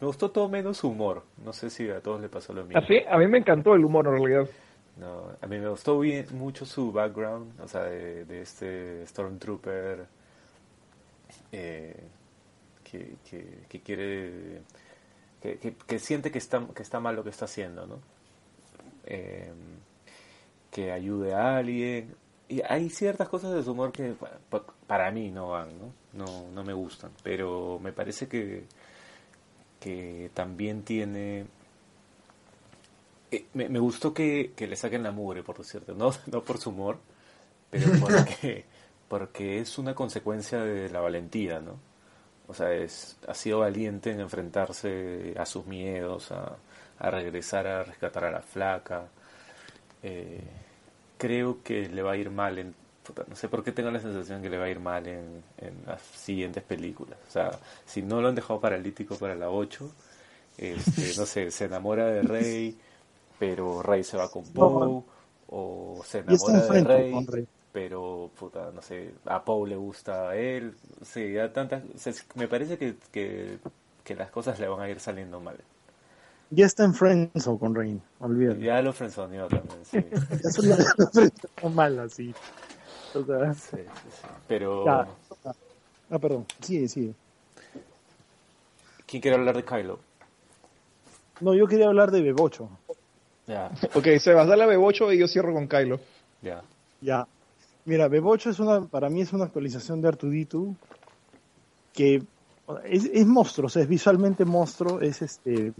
me gustó todo menos su humor. No sé si a todos le pasó lo mismo. Así, a mí me encantó el humor en realidad. No, a mí me gustó bien, mucho su background, o sea, de, de este Stormtrooper eh, que, que, que, quiere, que, que, que, siente que está, que está mal lo que está haciendo, ¿no? Eh, que ayude a alguien. Y hay ciertas cosas de su humor que para mí no van, ¿no? No, no me gustan, pero me parece que, que también tiene me, me, gustó que, que, le saquen la mugre, por decirte, no, [laughs] no por su humor, pero porque, [laughs] porque es una consecuencia de la valentía, ¿no? O sea, es, ha sido valiente en enfrentarse a sus miedos, a, a regresar a rescatar a la flaca. Eh, creo que le va a ir mal en... No sé por qué tengo la sensación que le va a ir mal en, en las siguientes películas. O sea, si no lo han dejado paralítico para la 8, este, no sé, se enamora de Rey pero Rey se va con Poe o se enamora de Rey, Rey, pero puta, no sé, a Poe le gusta a él, sí, ya tantas, me parece que, que, que, las cosas le van a ir saliendo mal. Ya está en Friendzone con Rey, olvídate. Ya lo friendzoneó también, sí. [laughs] ya son las malas, sí. O sea, sí, sí, pero... Ya. Ah, perdón, sigue, sigue. ¿Quién quiere hablar de Kylo? No, yo quería hablar de Bebocho. Ya. Ok, Sebas, dale a Bebocho y yo cierro con Kylo. Ya. Ya. Mira, Bebocho es una, para mí es una actualización de Artuditu que es, es monstruo, o sea, es visualmente monstruo, es este,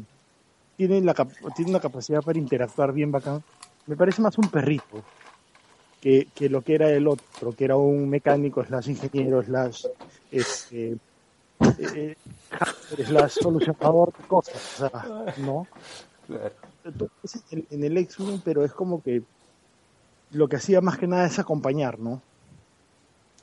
tiene la tiene una capacidad para interactuar bien bacán. Me parece más un perrito que, que lo que era el otro, que era un mecánico slash ingeniero slash este eh, [laughs] slash solucionador de cosas, o sea, ¿no? Claro en, en el X-Wing, pero es como que lo que hacía más que nada es acompañar, ¿no?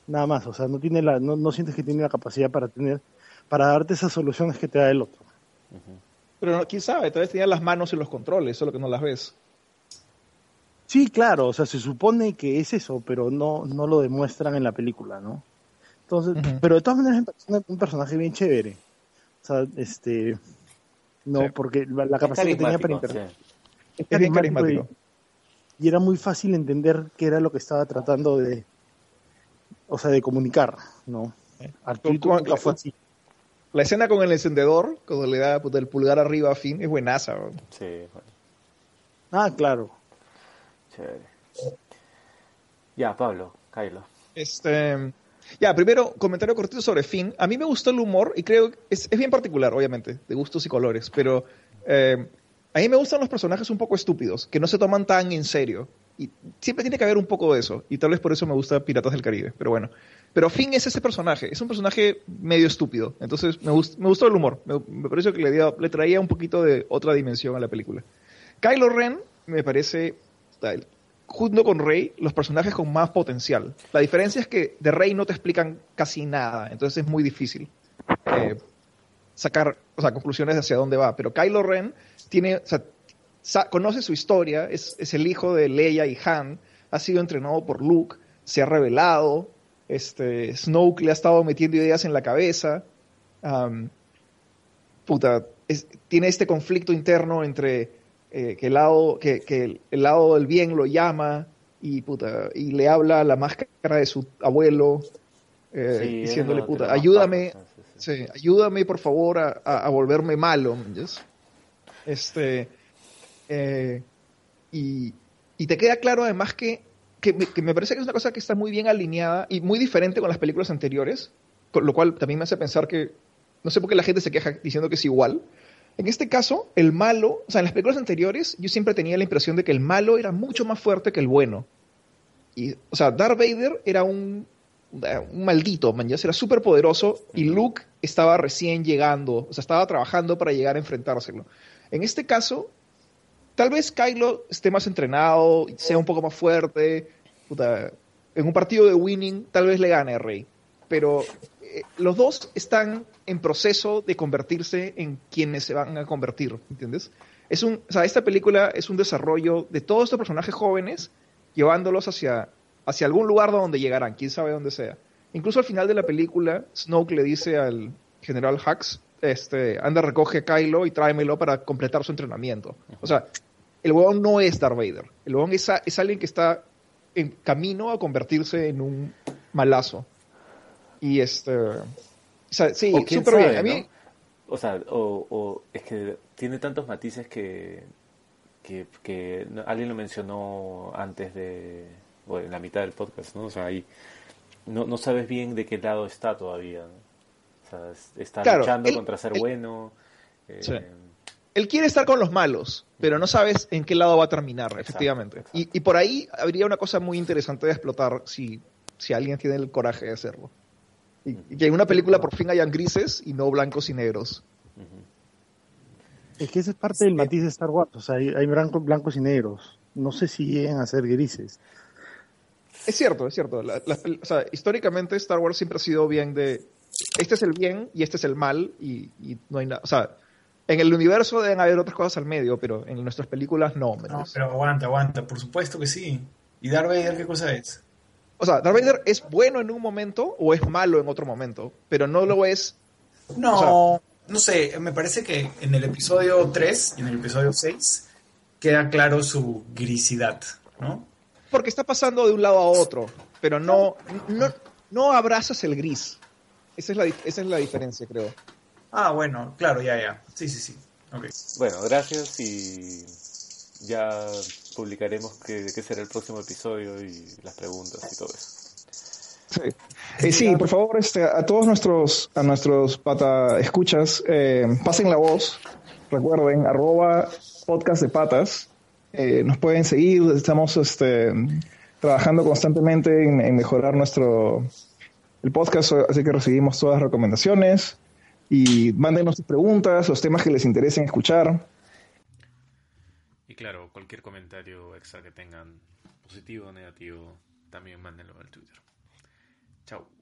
Nada más, o sea, no tiene la, no, no sientes que tiene la capacidad para tener, para darte esas soluciones que te da el otro. Uh -huh. Pero quién sabe, todavía tenía las manos y los controles, solo que no las ves. Sí, claro, o sea, se supone que es eso, pero no, no lo demuestran en la película, ¿no? Entonces, uh -huh. pero de todas maneras es un personaje bien chévere. O sea, este, no, sí. porque la capacidad que tenía para interpretar. Sí. Es, es bien carismático. Y, y, era muy fácil entender qué era lo que estaba tratando de, o sea, de comunicar, ¿no? Arturito nunca fue así. La escena con el encendedor, cuando le da pues, el pulgar arriba a Finn, es buenaza. ¿no? Sí, bueno. Ah, claro. Chévere. Ya, Pablo, Kylo. Este, Ya, primero, comentario cortito sobre Finn. A mí me gustó el humor y creo que es, es bien particular, obviamente, de gustos y colores, pero eh, a mí me gustan los personajes un poco estúpidos, que no se toman tan en serio. Y siempre tiene que haber un poco de eso, y tal vez por eso me gusta Piratas del Caribe, pero bueno. Pero Finn es ese personaje, es un personaje medio estúpido, entonces me, gust- me gustó el humor, me, me pareció que le, traía un poquito de otra dimensión a la película. Kylo Ren me parece, junto con Rey, los personajes con más potencial. La diferencia es que de Rey no te explican casi nada, entonces es muy difícil eh, sacar o sea, conclusiones de hacia dónde va. Pero Kylo Ren tiene, o sea, sa- conoce su historia, es, es el hijo de Leia y Han, ha sido entrenado por Luke, se ha revelado, este, Snoke le ha estado metiendo ideas en la cabeza, puta, es- tiene este conflicto interno entre eh, que, el lado, que, que el, el lado del bien lo llama y, puta, y le habla a la máscara de su abuelo, eh, Sí, diciéndole, puta, ayúdame, sí, ayúdame por favor a, a- volverme malo. Este, eh, y, y te queda claro además que, que, me, que me parece que es una cosa que está muy bien alineada y muy diferente con las películas anteriores, con lo cual también me hace pensar que, no sé por qué la gente se queja diciendo que es igual. En este caso, el malo, o sea, en las películas anteriores yo siempre tenía la impresión de que el malo era mucho más fuerte que el bueno. Y, o sea, Darth Vader era un, un maldito, man, ya era súper poderoso y Luke estaba recién llegando, o sea, estaba trabajando para llegar a enfrentárselo. En este caso, tal vez Kylo esté más entrenado, sea un poco más fuerte, puta, en un partido de winning tal vez le gane a Rey, pero eh, los dos están en proceso de convertirse en quienes se van a convertir, ¿entiendes? Es un, o sea, esta película es un desarrollo de todos estos personajes jóvenes llevándolos hacia, hacia algún lugar donde llegarán, quién sabe dónde sea. Incluso al final de la película, Snoke le dice al general Hux, este, anda, recoge a Kylo y tráemelo para completar su entrenamiento. O sea, el huevón no es Darth Vader. El huevón es, a- es alguien que está en camino a convertirse en un malazo. Y este... O sea, sí, súper bien. sabe, A mí, ¿no? O sea, o, o es que tiene tantos matices que, que, alguien lo mencionó antes de, o en la mitad del podcast, ¿no? O sea, ahí no, no sabes bien de qué lado está todavía, ¿no? O sea, es- está Claro, luchando él- contra ser él- bueno. eh, Sí. él quiere estar con los malos, pero no sabes en qué lado va a terminar, efectivamente. exacto. Y, y por ahí habría una cosa muy interesante de explotar si, si alguien tiene el coraje de hacerlo. Y, y que en una película por fin hayan grises y no blancos y negros. Es que esa es parte del matiz de Star Wars. O sea, hay, hay blancos, blancos y negros. No sé si lleguen a ser grises. Es cierto, es cierto. La- o sea, históricamente Star Wars siempre ha sido bien de este es el bien y este es el mal y, y no hay nada. O sea, en el universo deben haber otras cosas al medio, pero en nuestras películas no. ¿me No, pero aguanta, aguanta. Por supuesto que sí. ¿Y Darth Vader qué cosa es? O sea, Darth Vader es bueno en un momento o es malo en otro momento, pero no lo es. No, no sé. Me parece que en el episodio 3 y en el episodio 6 queda claro su grisidad, ¿no? Porque está pasando de un lado a otro, pero no, no, no abrazas el gris. Esa es, la, esa es la diferencia, creo. Ah, bueno, claro, ya, ya. Sí, sí, sí. Ok. Bueno, gracias y ya publicaremos qué, qué será el próximo episodio y las preguntas y todo eso. Sí, Eh, sí, por favor, este, a todos nuestros, a nuestros pata escuchas, eh, pasen la voz. Recuerden, arroba podcast de patas. Eh, nos pueden seguir, estamos este, trabajando constantemente en, mejorar nuestro el podcast, así que recibimos todas las recomendaciones y mándenos sus preguntas, los temas que les interesen escuchar. Y claro, cualquier comentario extra que tengan, positivo o negativo, también mándenlo al Twitter. Chao.